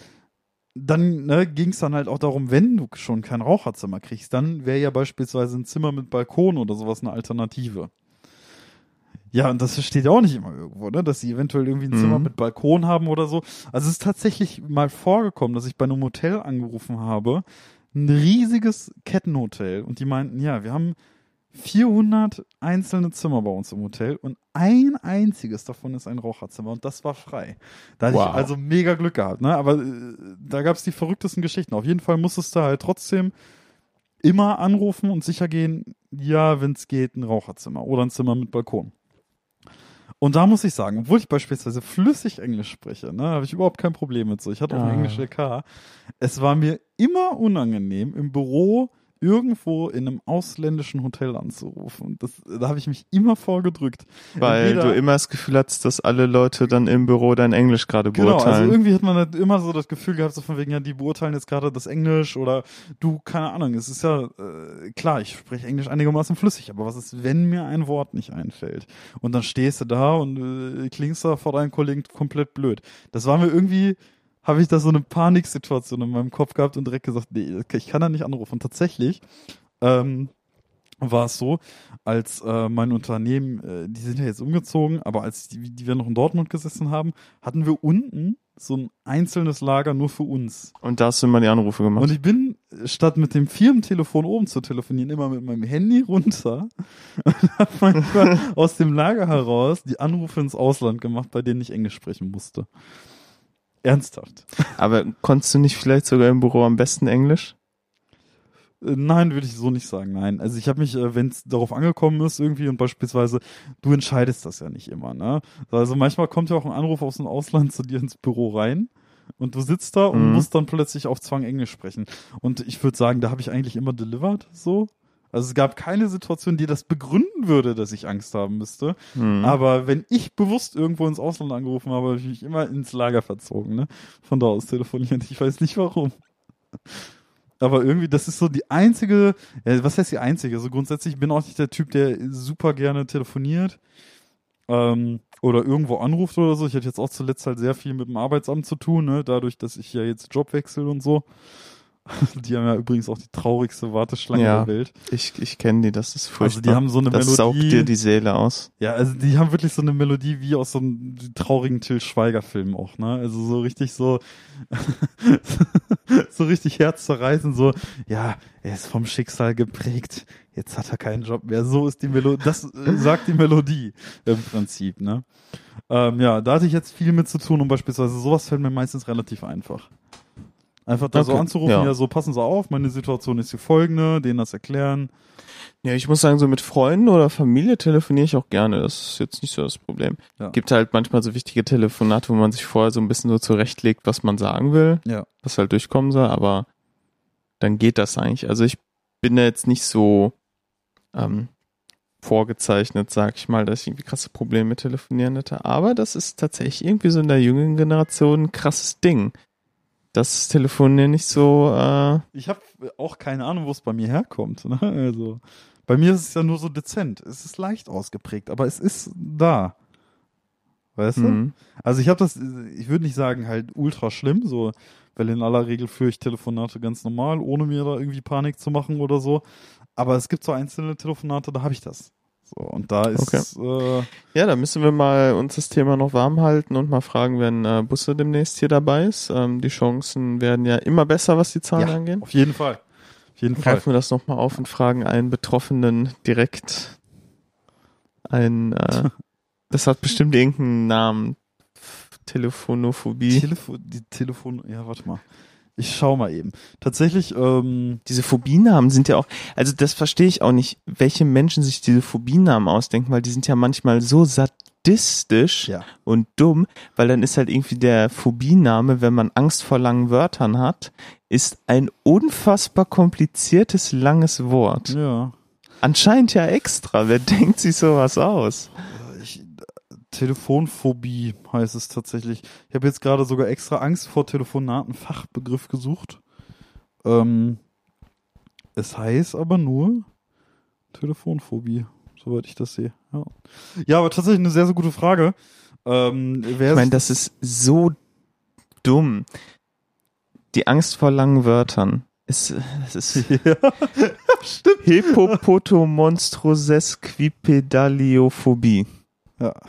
dann ne, ging es dann halt auch darum, wenn du schon kein Raucherzimmer kriegst, dann wäre ja beispielsweise ein Zimmer mit Balkon oder sowas eine Alternative. Ja, und das steht ja auch nicht immer irgendwo, ne? dass sie eventuell irgendwie ein Mhm. Zimmer mit Balkon haben oder so. Also es ist tatsächlich mal vorgekommen, dass ich bei einem Hotel angerufen habe, ein riesiges Kettenhotel und die meinten, ja, wir haben 400 einzelne Zimmer bei uns im Hotel und ein einziges davon ist ein Raucherzimmer und das war frei. Da hatte Wow. ich also mega Glück gehabt, ne? Aber äh, da gab es die verrücktesten Geschichten. Auf jeden Fall musstest du halt trotzdem immer anrufen und sicher gehen, ja, wenn es geht, ein Raucherzimmer oder ein Zimmer mit Balkon. Und da muss ich sagen, obwohl ich beispielsweise flüssig Englisch spreche, ne, habe ich überhaupt kein Problem mit so. Ich hatte auch Ah. ein Englisch LK. Es war mir immer unangenehm, im Büro irgendwo in einem ausländischen Hotel anzurufen. Das, da habe ich mich immer vorgedrückt. Weil Entweder- du immer das Gefühl hattest, dass alle Leute dann im Büro dein Englisch gerade Genau, also beurteilen. irgendwie hat man halt immer so das Gefühl gehabt, so von wegen, ja, die beurteilen jetzt gerade das Englisch oder du, keine Ahnung, es ist ja, äh, klar, ich spreche Englisch einigermaßen flüssig, aber was ist, wenn mir ein Wort nicht einfällt? Und dann stehst du da und äh, klingst da vor deinen Kollegen komplett blöd. Das war mir irgendwie, habe ich da so eine Paniksituation in meinem Kopf gehabt und direkt gesagt, nee, ich kann da nicht anrufen. Und tatsächlich, ähm, war es so, als äh, mein Unternehmen, äh, die sind ja jetzt umgezogen, aber als die, die wir noch in Dortmund gesessen haben, hatten wir unten so ein einzelnes Lager nur für uns. Und da hast du immer die Anrufe gemacht. Und ich bin, statt mit dem Firmentelefon oben zu telefonieren, immer mit meinem Handy runter und habe manchmal aus dem Lager heraus die Anrufe ins Ausland gemacht, bei denen ich Englisch sprechen musste. Ernsthaft. Aber konntest du nicht vielleicht sogar im Büro am besten Englisch? Äh, Nein, würde ich so nicht sagen. Nein. Also ich habe mich, wenn es darauf angekommen ist irgendwie und beispielsweise, du entscheidest das ja nicht immer, ne? Also manchmal kommt ja auch ein Anruf aus dem Ausland zu dir ins Büro rein und du sitzt da und Mhm. musst dann plötzlich auf Zwang Englisch sprechen. Und ich würde sagen, da habe ich eigentlich immer delivered, so. Also es gab keine Situation, die das begründen würde, dass ich Angst haben müsste. Hm. Aber wenn ich bewusst irgendwo ins Ausland angerufen habe, habe ich mich immer ins Lager verzogen, ne? Von da aus telefonieren. Ich weiß nicht warum. Aber irgendwie, das ist so die einzige, ja, was heißt die einzige? Also grundsätzlich bin auch nicht der Typ, der super gerne telefoniert ähm, oder irgendwo anruft oder so. Ich hatte jetzt auch zuletzt halt sehr viel mit dem Arbeitsamt zu tun, ne? dadurch, dass ich ja jetzt Job wechsle und so. Die haben ja übrigens auch die traurigste Warteschlange Ja. der Welt. Ich, ich kenne die, das ist furchtbar. Also die haben so eine das Melodie. saugt dir die Seele aus. Ja, also die haben wirklich so eine Melodie wie aus so einem traurigen Till Schweiger Film auch, ne? Also so richtig so so richtig herzzerreißend so, ja, er ist vom Schicksal geprägt. Jetzt hat er keinen Job mehr. So ist die Melodie, das äh, sagt die Melodie im Prinzip, ne? Ähm, ja, da hatte ich jetzt viel mit zu tun und beispielsweise sowas fällt mir meistens relativ einfach. Einfach da so Okay, anzurufen, ja. ja. so passen Sie auf, meine Situation ist die folgende, denen das erklären. Ja, ich muss sagen, so mit Freunden oder Familie telefoniere ich auch gerne. Das ist jetzt nicht so das Problem. Ja. Gibt halt manchmal so wichtige Telefonate, wo man sich vorher so ein bisschen so zurechtlegt, was man sagen will, Ja. was halt durchkommen soll, aber dann geht das eigentlich. Also ich bin da jetzt nicht so ähm, vorgezeichnet, sag ich mal, dass ich irgendwie krasse Probleme mit Telefonieren hätte. Aber das ist tatsächlich irgendwie so in der jüngeren Generation ein krasses Ding. Das Telefonieren nicht so, äh, Ich habe auch keine Ahnung, wo es bei mir herkommt. Ne? Also bei mir ist es ja nur so dezent. Es ist leicht ausgeprägt, aber es ist da. Weißt du? mhm. Also ich habe das, ich würde nicht sagen halt ultra schlimm, so, weil in aller Regel führe ich Telefonate ganz normal, ohne mir da irgendwie Panik zu machen oder so. Aber es gibt so einzelne Telefonate, da habe ich das. So, und da ist, äh, Ja, da müssen wir mal uns das Thema noch warm halten und mal fragen, wenn äh, Busse demnächst hier dabei ist. Ähm, die Chancen werden ja immer besser, was die Zahlen ja, angeht. auf jeden Fall. Auf jeden Fall. Greifen wir das nochmal auf und fragen einen Betroffenen direkt ein, äh, das hat bestimmt irgendeinen Namen. Telefonophobie. Telefon, die Telefon, ja, warte mal. Ich schau mal eben. Tatsächlich, ähm, diese Phobienamen sind ja auch, also das verstehe ich auch nicht, welche Menschen sich diese Phobienamen ausdenken, weil die sind ja manchmal so sadistisch Ja. und dumm, weil dann ist halt irgendwie der Phobiename, wenn man Angst vor langen Wörtern hat, ist ein unfassbar kompliziertes langes Wort. ja. Anscheinend ja extra. Wer denkt sich sowas aus? Telefonphobie heißt es tatsächlich. Ich habe jetzt gerade sogar extra Angst vor Telefonaten Fachbegriff gesucht. Ähm, es heißt aber nur Telefonphobie, soweit ich das sehe. Ja, ja aber tatsächlich eine sehr, sehr gute Frage. Ähm, Ich meine, das ist so dumm. Die Angst vor langen Wörtern. Ist, das ist ja, stimmt. Hippopotomonstrosequipedaliophobie. Ja.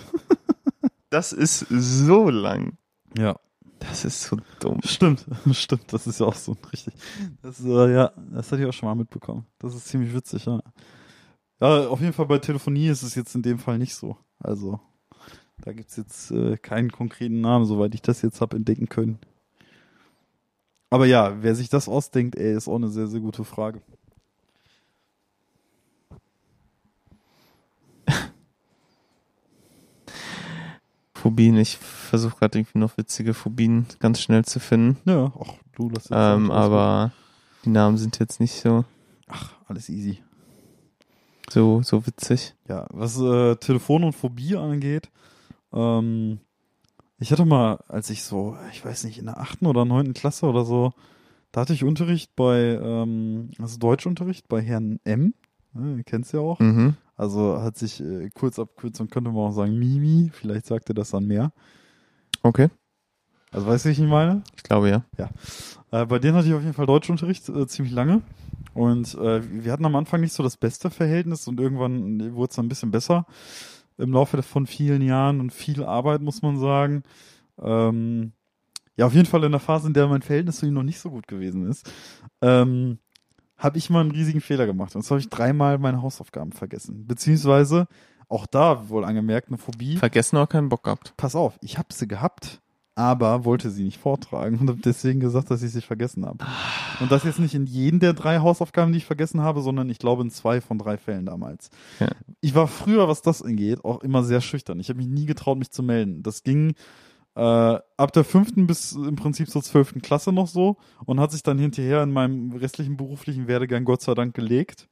Das ist so lang. ja, Das ist so dumm. stimmt, stimmt. Das ist ja auch so richtig. Das, äh, ja, das hatte ich auch schon mal mitbekommen. Das ist ziemlich witzig, ja. Ja, auf jeden Fall bei Telefonie ist es jetzt in dem Fall nicht so. Also, da gibt's jetzt äh, keinen konkreten Namen, soweit ich das jetzt hab entdecken können. Aber ja, wer sich das ausdenkt, ey, ist auch eine sehr, sehr gute Frage. Phobien. Ich versuche gerade irgendwie noch witzige Phobien ganz schnell zu finden. Ja, ach, du, lass jetzt Ähm, aber die Namen sind jetzt nicht so, Ach, alles easy. so, so witzig. Ja, was äh, Telefon und Phobie angeht, ähm, ich hatte mal, als ich so, ich weiß nicht, in der achten oder neunten Klasse oder so, da hatte ich Unterricht bei, ähm, also Deutschunterricht bei Herrn M. Ne, kennst du ja auch. Mhm. Also hat sich äh, kurz Abkürzung könnte man auch sagen Mimi, vielleicht sagt er das dann mehr. Okay. Also weißt du, wie ich ihn meine? Ich glaube ja. Äh, bei denen hatte ich auf jeden Fall Deutschunterricht äh, ziemlich lange. Und äh, wir hatten am Anfang nicht so das beste Verhältnis und irgendwann wurde es dann ein bisschen besser im Laufe von vielen Jahren und viel Arbeit, muss man sagen. Ähm, ja, auf jeden Fall in der Phase, in der mein Verhältnis zu ihm noch nicht so gut gewesen ist, ähm, habe ich mal einen riesigen Fehler gemacht. Und zwar habe ich dreimal meine Hausaufgaben vergessen. Beziehungsweise auch da wohl angemerkt eine Phobie Vergessen oder keinen Bock gehabt. pass auf, ich habe sie gehabt, aber wollte sie nicht vortragen und habe deswegen gesagt, dass ich sie vergessen habe. Und das jetzt nicht in jeden der drei Hausaufgaben, die ich vergessen habe, sondern ich glaube in zwei von drei Fällen damals. Ja. Ich war früher, was das angeht, auch immer sehr schüchtern. Ich habe mich nie getraut, mich zu melden. Das ging äh, ab der fünften bis im Prinzip zur zwölften Klasse noch so und hat sich dann hinterher in meinem restlichen beruflichen Werdegang Gott sei Dank gelegt.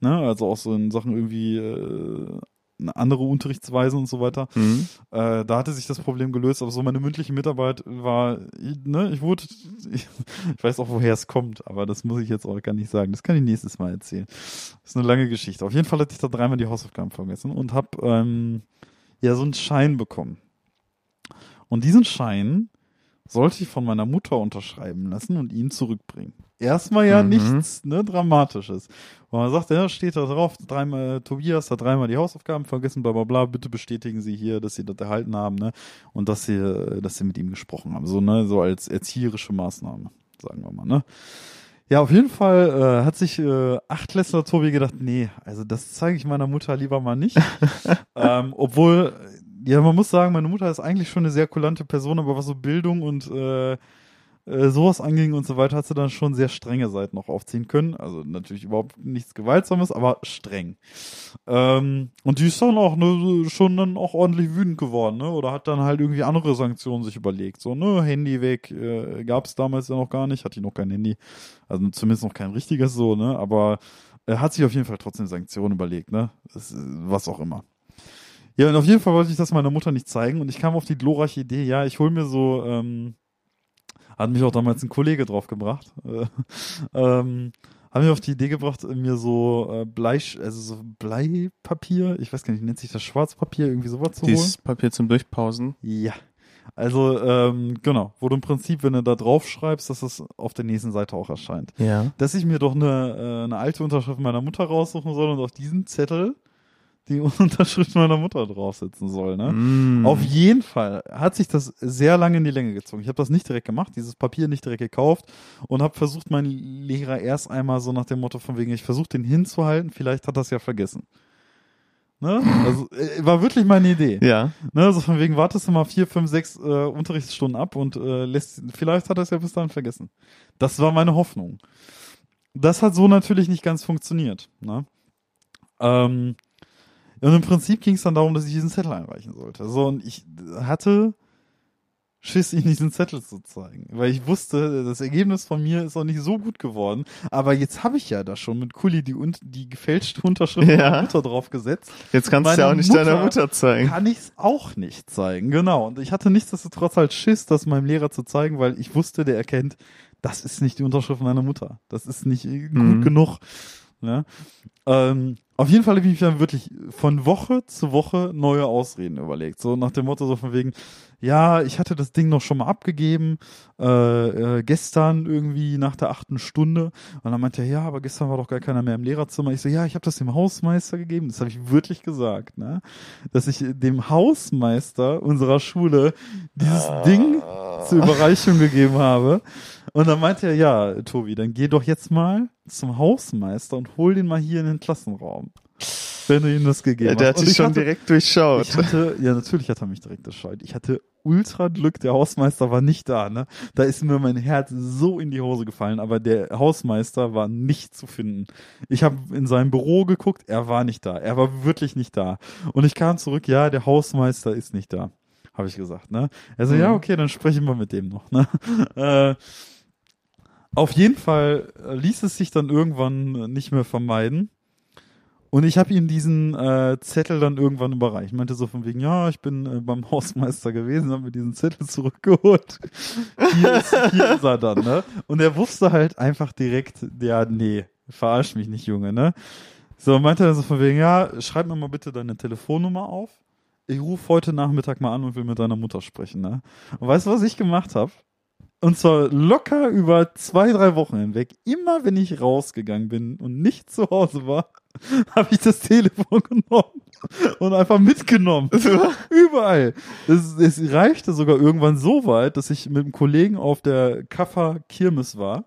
Ne? Also auch so in Sachen irgendwie äh, eine andere Unterrichtsweise und so weiter. Mhm. Äh, da hatte sich das Problem gelöst, aber so meine mündliche Mitarbeit war, ne, ich wurde, ich, ich weiß auch, woher es kommt, aber das muss ich jetzt auch gar nicht sagen. Das kann ich nächstes Mal erzählen. Das ist eine lange Geschichte. Auf jeden Fall hatte ich da dreimal die Hausaufgaben vergessen und habe ähm, ja so einen Schein bekommen. Und diesen Schein sollte ich von meiner Mutter unterschreiben lassen und ihn zurückbringen. Erstmal ja Mhm. nichts ne, Dramatisches. Und man sagt, ja, steht da drauf, dreimal, Tobias hat dreimal die Hausaufgaben vergessen, bla bla bla, bitte bestätigen Sie hier, dass Sie das erhalten haben, ne? Und dass Sie, äh, dass Sie mit ihm gesprochen haben. So, ne, so als erzieherische Maßnahme, sagen wir mal, ne? Ja, auf jeden Fall äh, hat sich äh, Achtklässler Tobi gedacht, nee, also das zeige ich meiner Mutter lieber mal nicht. ähm, obwohl, ja, man muss sagen, meine Mutter ist eigentlich schon eine sehr kulante Person, aber was so Bildung und äh, äh, sowas anging und so weiter, hat sie dann schon sehr strenge Seiten noch aufziehen können. Also natürlich überhaupt nichts Gewaltsames, aber streng. Ähm, und die ist dann auch ne, schon dann auch ordentlich wütend geworden, ne? Oder hat dann halt irgendwie andere Sanktionen sich überlegt. So, ne, Handy weg, äh, gab es damals ja noch gar nicht, hatte ich noch kein Handy. Also zumindest noch kein richtiges so, ne? Aber er hat sich auf jeden Fall trotzdem Sanktionen überlegt, ne? Was auch immer. Ja, und auf jeden Fall wollte ich das meiner Mutter nicht zeigen und ich kam auf die glorreiche Idee, ja, ich hol mir so, ähm, hat mich auch damals ein Kollege drauf gebracht, äh, ähm, hat mich auf die Idee gebracht, mir so äh, Blei, also so Bleipapier, ich weiß gar nicht, nennt sich das Schwarzpapier, irgendwie sowas zu holen. Dieses Papier zum Durchpausen. Ja. Also, ähm, genau, wo du im Prinzip, wenn du da drauf schreibst, dass es auf der nächsten Seite auch erscheint. Ja. Dass ich mir doch eine, äh, eine alte Unterschrift meiner Mutter raussuchen soll und auf diesen Zettel die Unterschrift meiner Mutter draufsetzen soll, ne? Mm. Auf jeden Fall hat sich das sehr lange in die Länge gezogen. Ich habe das nicht direkt gemacht, dieses Papier nicht direkt gekauft und habe versucht, meinen Lehrer erst einmal so nach dem Motto von wegen, ich versuche den hinzuhalten, vielleicht hat das ja vergessen. Ne? Also äh, war wirklich meine Idee. Ja. Ne? So von wegen, wartest du mal vier, fünf, sechs äh, Unterrichtsstunden ab und äh, lässt, vielleicht hat er es ja bis dahin vergessen. Das war meine Hoffnung. Das hat so natürlich nicht ganz funktioniert. Ne? Ähm, und im Prinzip ging es dann darum, dass ich diesen Zettel einreichen sollte. So, und ich hatte Schiss, ihm diesen Zettel zu zeigen. Weil ich wusste, das Ergebnis von mir ist auch nicht so gut geworden. Aber jetzt habe ich ja da schon mit Kuli die, die gefälschte Unterschrift Ja. meiner Mutter drauf gesetzt. Jetzt kannst du ja auch nicht Mutter deiner Mutter zeigen. Kann ich es auch nicht zeigen, genau. Und ich hatte nichtsdestotrotz halt Schiss, das meinem Lehrer zu zeigen, weil ich wusste, der erkennt, das ist nicht die Unterschrift meiner Mutter. Das ist nicht äh, gut Mhm. genug. Ne? Ähm, auf jeden Fall habe ich mich dann wirklich von Woche zu Woche neue Ausreden überlegt. So nach dem Motto so von wegen, ja, ich hatte das Ding noch schon mal abgegeben, äh, äh, gestern irgendwie nach der achten Stunde. Und dann meinte er, ja, aber gestern war doch gar keiner mehr im Lehrerzimmer. Ich so, ja, ich habe das dem Hausmeister gegeben. Das habe ich wirklich gesagt, ne? Dass ich dem Hausmeister unserer Schule dieses Ding zur Überreichung gegeben habe. Und dann meinte er, ja, Tobi, dann geh doch jetzt mal zum Hausmeister und hol den mal hier in den Klassenraum. Wenn du ihm das gegeben Ja, der hast. hat dich ich schon hatte, direkt durchschaut. hatte, ja, natürlich hat er mich direkt durchschaut. Ich hatte ultra Glück, der Hausmeister war nicht da, ne? Da ist mir mein Herz so in die Hose gefallen, aber der Hausmeister war nicht zu finden. Ich habe in seinem Büro geguckt, er war nicht da. Er war wirklich nicht da. Und ich kam zurück, ja, der Hausmeister ist nicht da. Habe ich gesagt, ne? Also, Mhm. ja, okay, dann sprechen wir mit dem noch, ne? Äh, auf jeden Fall äh, ließ es sich dann irgendwann nicht mehr vermeiden. Und ich habe ihm diesen äh, Zettel dann irgendwann überreicht. Meinte so von wegen, ja, ich bin äh, beim Hausmeister gewesen, habe mir diesen Zettel zurückgeholt. Hier ist, hier ist er dann, ne? Und er wusste halt einfach direkt, ja, nee, verarsch mich nicht, Junge, ne? So, meinte er so von wegen, ja, schreib mir mal bitte deine Telefonnummer auf. Ich rufe heute Nachmittag mal an und will mit deiner Mutter sprechen, ne? Und weißt du, was ich gemacht habe? Und zwar locker über zwei, drei Wochen hinweg. Immer wenn ich rausgegangen bin und nicht zu Hause war, habe ich das Telefon genommen und einfach mitgenommen. Überall. Es, es reichte sogar irgendwann so weit, dass ich mit einem Kollegen auf der Kaffer Kirmes war.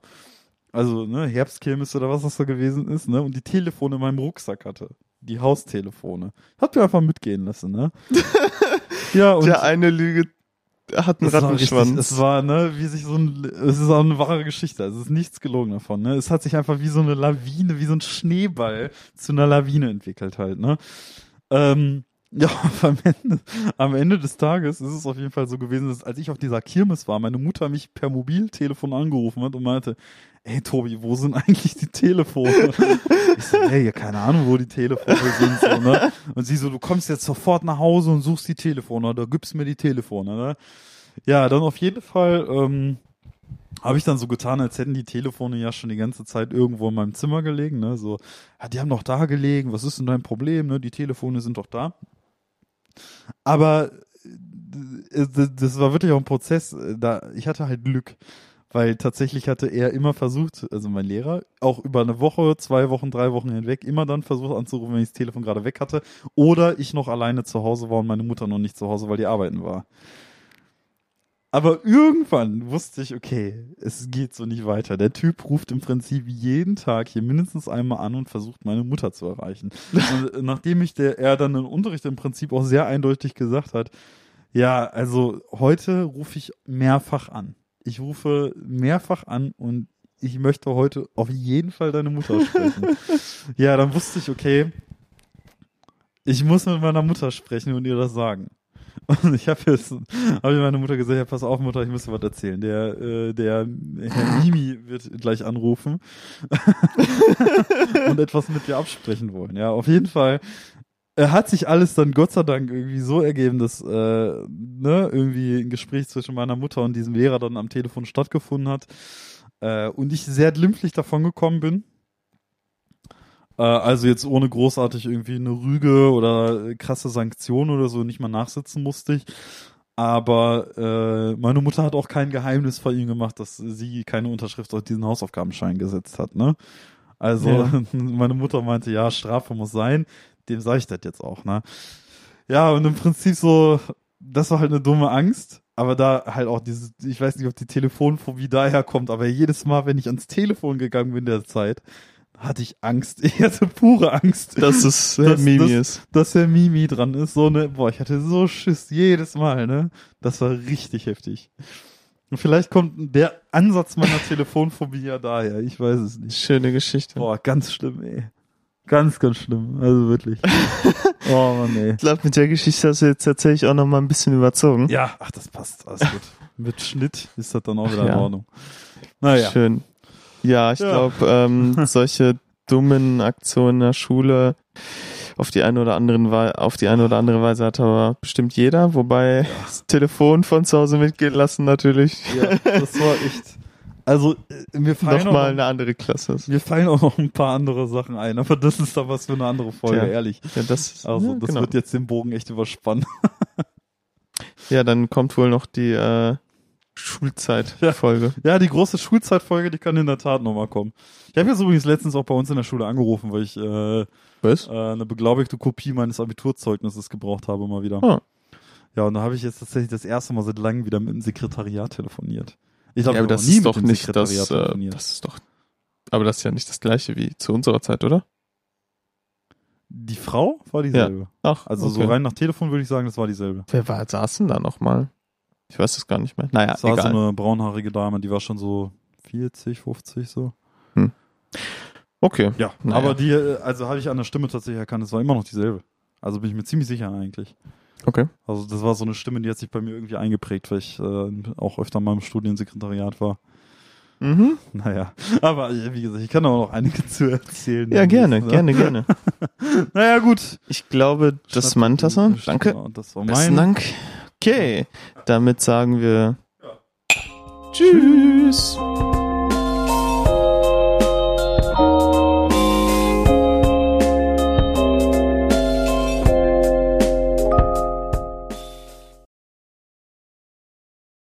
Also, ne, Herbstkirmes oder was das da gewesen ist, ne, und die Telefone in meinem Rucksack hatte. Die Haustelefone. Hat mir einfach mitgehen lassen, ne? ja, und Der eine Lüge hat einen richtig, Rattenschwanz. es war, ne, wie sich so ein, es ist auch eine wahre Geschichte, also es ist nichts gelogen davon, ne. Es hat sich einfach wie so eine Lawine, wie so ein Schneeball zu einer Lawine entwickelt halt, ne. Ähm, ja, am Ende, am Ende des Tages ist es auf jeden Fall so gewesen, dass als ich auf dieser Kirmes war, meine Mutter mich per Mobiltelefon angerufen hat und meinte, ey Tobi, wo sind eigentlich die Telefone? ich so, ey, ja, keine Ahnung, wo die Telefone sind, so, ne? Und sie so, du kommst jetzt sofort nach Hause und suchst die Telefone, oder gibst mir die Telefone, ne? Ja, dann auf jeden Fall, ähm, habe ich dann so getan, als hätten die Telefone ja schon die ganze Zeit irgendwo in meinem Zimmer gelegen, ne? So, ja, die haben doch da gelegen, was ist denn dein Problem, ne? Die Telefone sind doch da. Aber äh, das das war wirklich auch ein Prozess. äh, Da, ich hatte halt Glück, weil tatsächlich hatte er immer versucht, also mein Lehrer, auch über eine Woche, zwei Wochen, drei Wochen hinweg, immer dann versucht anzurufen, wenn ich das Telefon gerade weg hatte. Oder ich noch alleine zu Hause war und meine Mutter noch nicht zu Hause, weil die arbeiten war. Aber irgendwann wusste ich, okay, es geht so nicht weiter. Der Typ ruft im Prinzip jeden Tag hier mindestens einmal an und versucht, meine Mutter zu erreichen. Und äh, nachdem ich der, er dann im Unterricht im Prinzip auch sehr eindeutig gesagt hat, ja, also heute rufe ich mehrfach an. Ich rufe mehrfach an und ich möchte heute auf jeden Fall deine Mutter sprechen. ja, dann wusste ich, okay, ich muss mit meiner Mutter sprechen und ihr das sagen. Und ich habe jetzt, habe ich meiner Mutter gesagt, ja, pass auf, Mutter, ich muss dir was erzählen. Der, äh, der Herr Mimi wird gleich anrufen und etwas mit dir absprechen wollen. Ja, auf jeden Fall äh, hat sich alles dann Gott sei Dank irgendwie so ergeben, dass äh, ne, irgendwie ein Gespräch zwischen meiner Mutter und diesem Lehrer dann am Telefon stattgefunden hat äh, und ich sehr glimpflich davon gekommen bin. Äh, also jetzt ohne großartig irgendwie eine Rüge oder krasse Sanktionen oder so nicht mal nachsitzen musste ich. Aber äh, meine Mutter hat auch kein Geheimnis vor ihm gemacht, dass sie keine Unterschrift auf diesen Hausaufgabenschein gesetzt hat, ne? Also Ja. meine Mutter meinte, ja, Strafe muss sein. Dem sage ich das jetzt auch, ne? Ja, und im Prinzip so, das war halt eine dumme Angst. Aber da halt auch dieses, ich weiß nicht, ob die Telefonphobie daherkommt, aber jedes Mal, wenn ich ans Telefon gegangen bin der Zeit, hatte ich Angst. Ich hatte pure Angst Dass es äh, Das- Mimi das- ist. dass der Mimi dran ist. So ne, boah, ich hatte so Schiss jedes Mal, ne? Das war richtig heftig. Und vielleicht kommt der Ansatz meiner Telefonphobie ja daher. Ich weiß es nicht. Schöne Geschichte. Boah, ganz schlimm, ey. Ganz, ganz schlimm. Also wirklich. oh Mann, ey. Ich glaube, mit der Geschichte hast du jetzt tatsächlich auch noch mal ein bisschen überzogen. Ja, ach, das passt. Alles gut. Mit Schnitt ist das dann auch wieder in Ja. Ordnung. Naja. Schön. Ja, ich Ja. glaube, ähm, solche dummen Aktionen in der Schule auf die eine oder anderen Wei- auf die eine oder andere Weise hat aber bestimmt jeder, wobei das Telefon von zu Hause mitgehen lassen natürlich Ja, das war echt. Also, äh, mir fallen, auch nochmal noch, eine andere Klasse mir fallen auch noch ein paar andere Sachen ein, aber das ist dann was für eine andere Folge, Tja. ehrlich. Ja, das, Also, ja, das genau. wird jetzt den Bogen echt überspannen. ja, dann kommt wohl noch die äh, Schulzeit-Folge. Ja, die große Schulzeitfolge, die kann in der Tat nochmal kommen. Ich habe jetzt übrigens letztens auch bei uns in der Schule angerufen, weil ich äh, Was? äh, eine beglaubigte Kopie meines Abiturzeugnisses gebraucht habe mal wieder. Ah. Ja, und da habe ich jetzt tatsächlich das erste Mal seit langem wieder mit dem Sekretariat telefoniert. Ich Ja, glaube, aber das ist doch nicht das, äh, das ist doch, aber das ist ja nicht das gleiche wie zu unserer Zeit, oder? Die Frau war dieselbe. Ach, Also okay. so rein nach Telefon würde ich sagen, das war dieselbe. Wer war, saß denn da nochmal? Ich weiß es gar nicht mehr. Naja, Das war egal. so eine braunhaarige Dame, die war schon so 40, 50 so. okay. Ja, Naja. aber die, äh, also habe ich an der Stimme tatsächlich erkannt, es war immer noch dieselbe. Also bin ich mir ziemlich sicher eigentlich. Okay. Also das war so eine Stimme, die hat sich bei mir irgendwie eingeprägt, weil ich äh, auch öfter mal im Studiensekretariat war. Mhm. Naja, aber äh, wie gesagt, ich kann auch noch einige zu erzählen. Ja, gerne, Ne? gerne, gerne. Naja, gut. Ich glaube, das ist mein Tasse. Danke. Genau, das war Besten mein. Dank. Okay. Damit sagen wir Tschüss.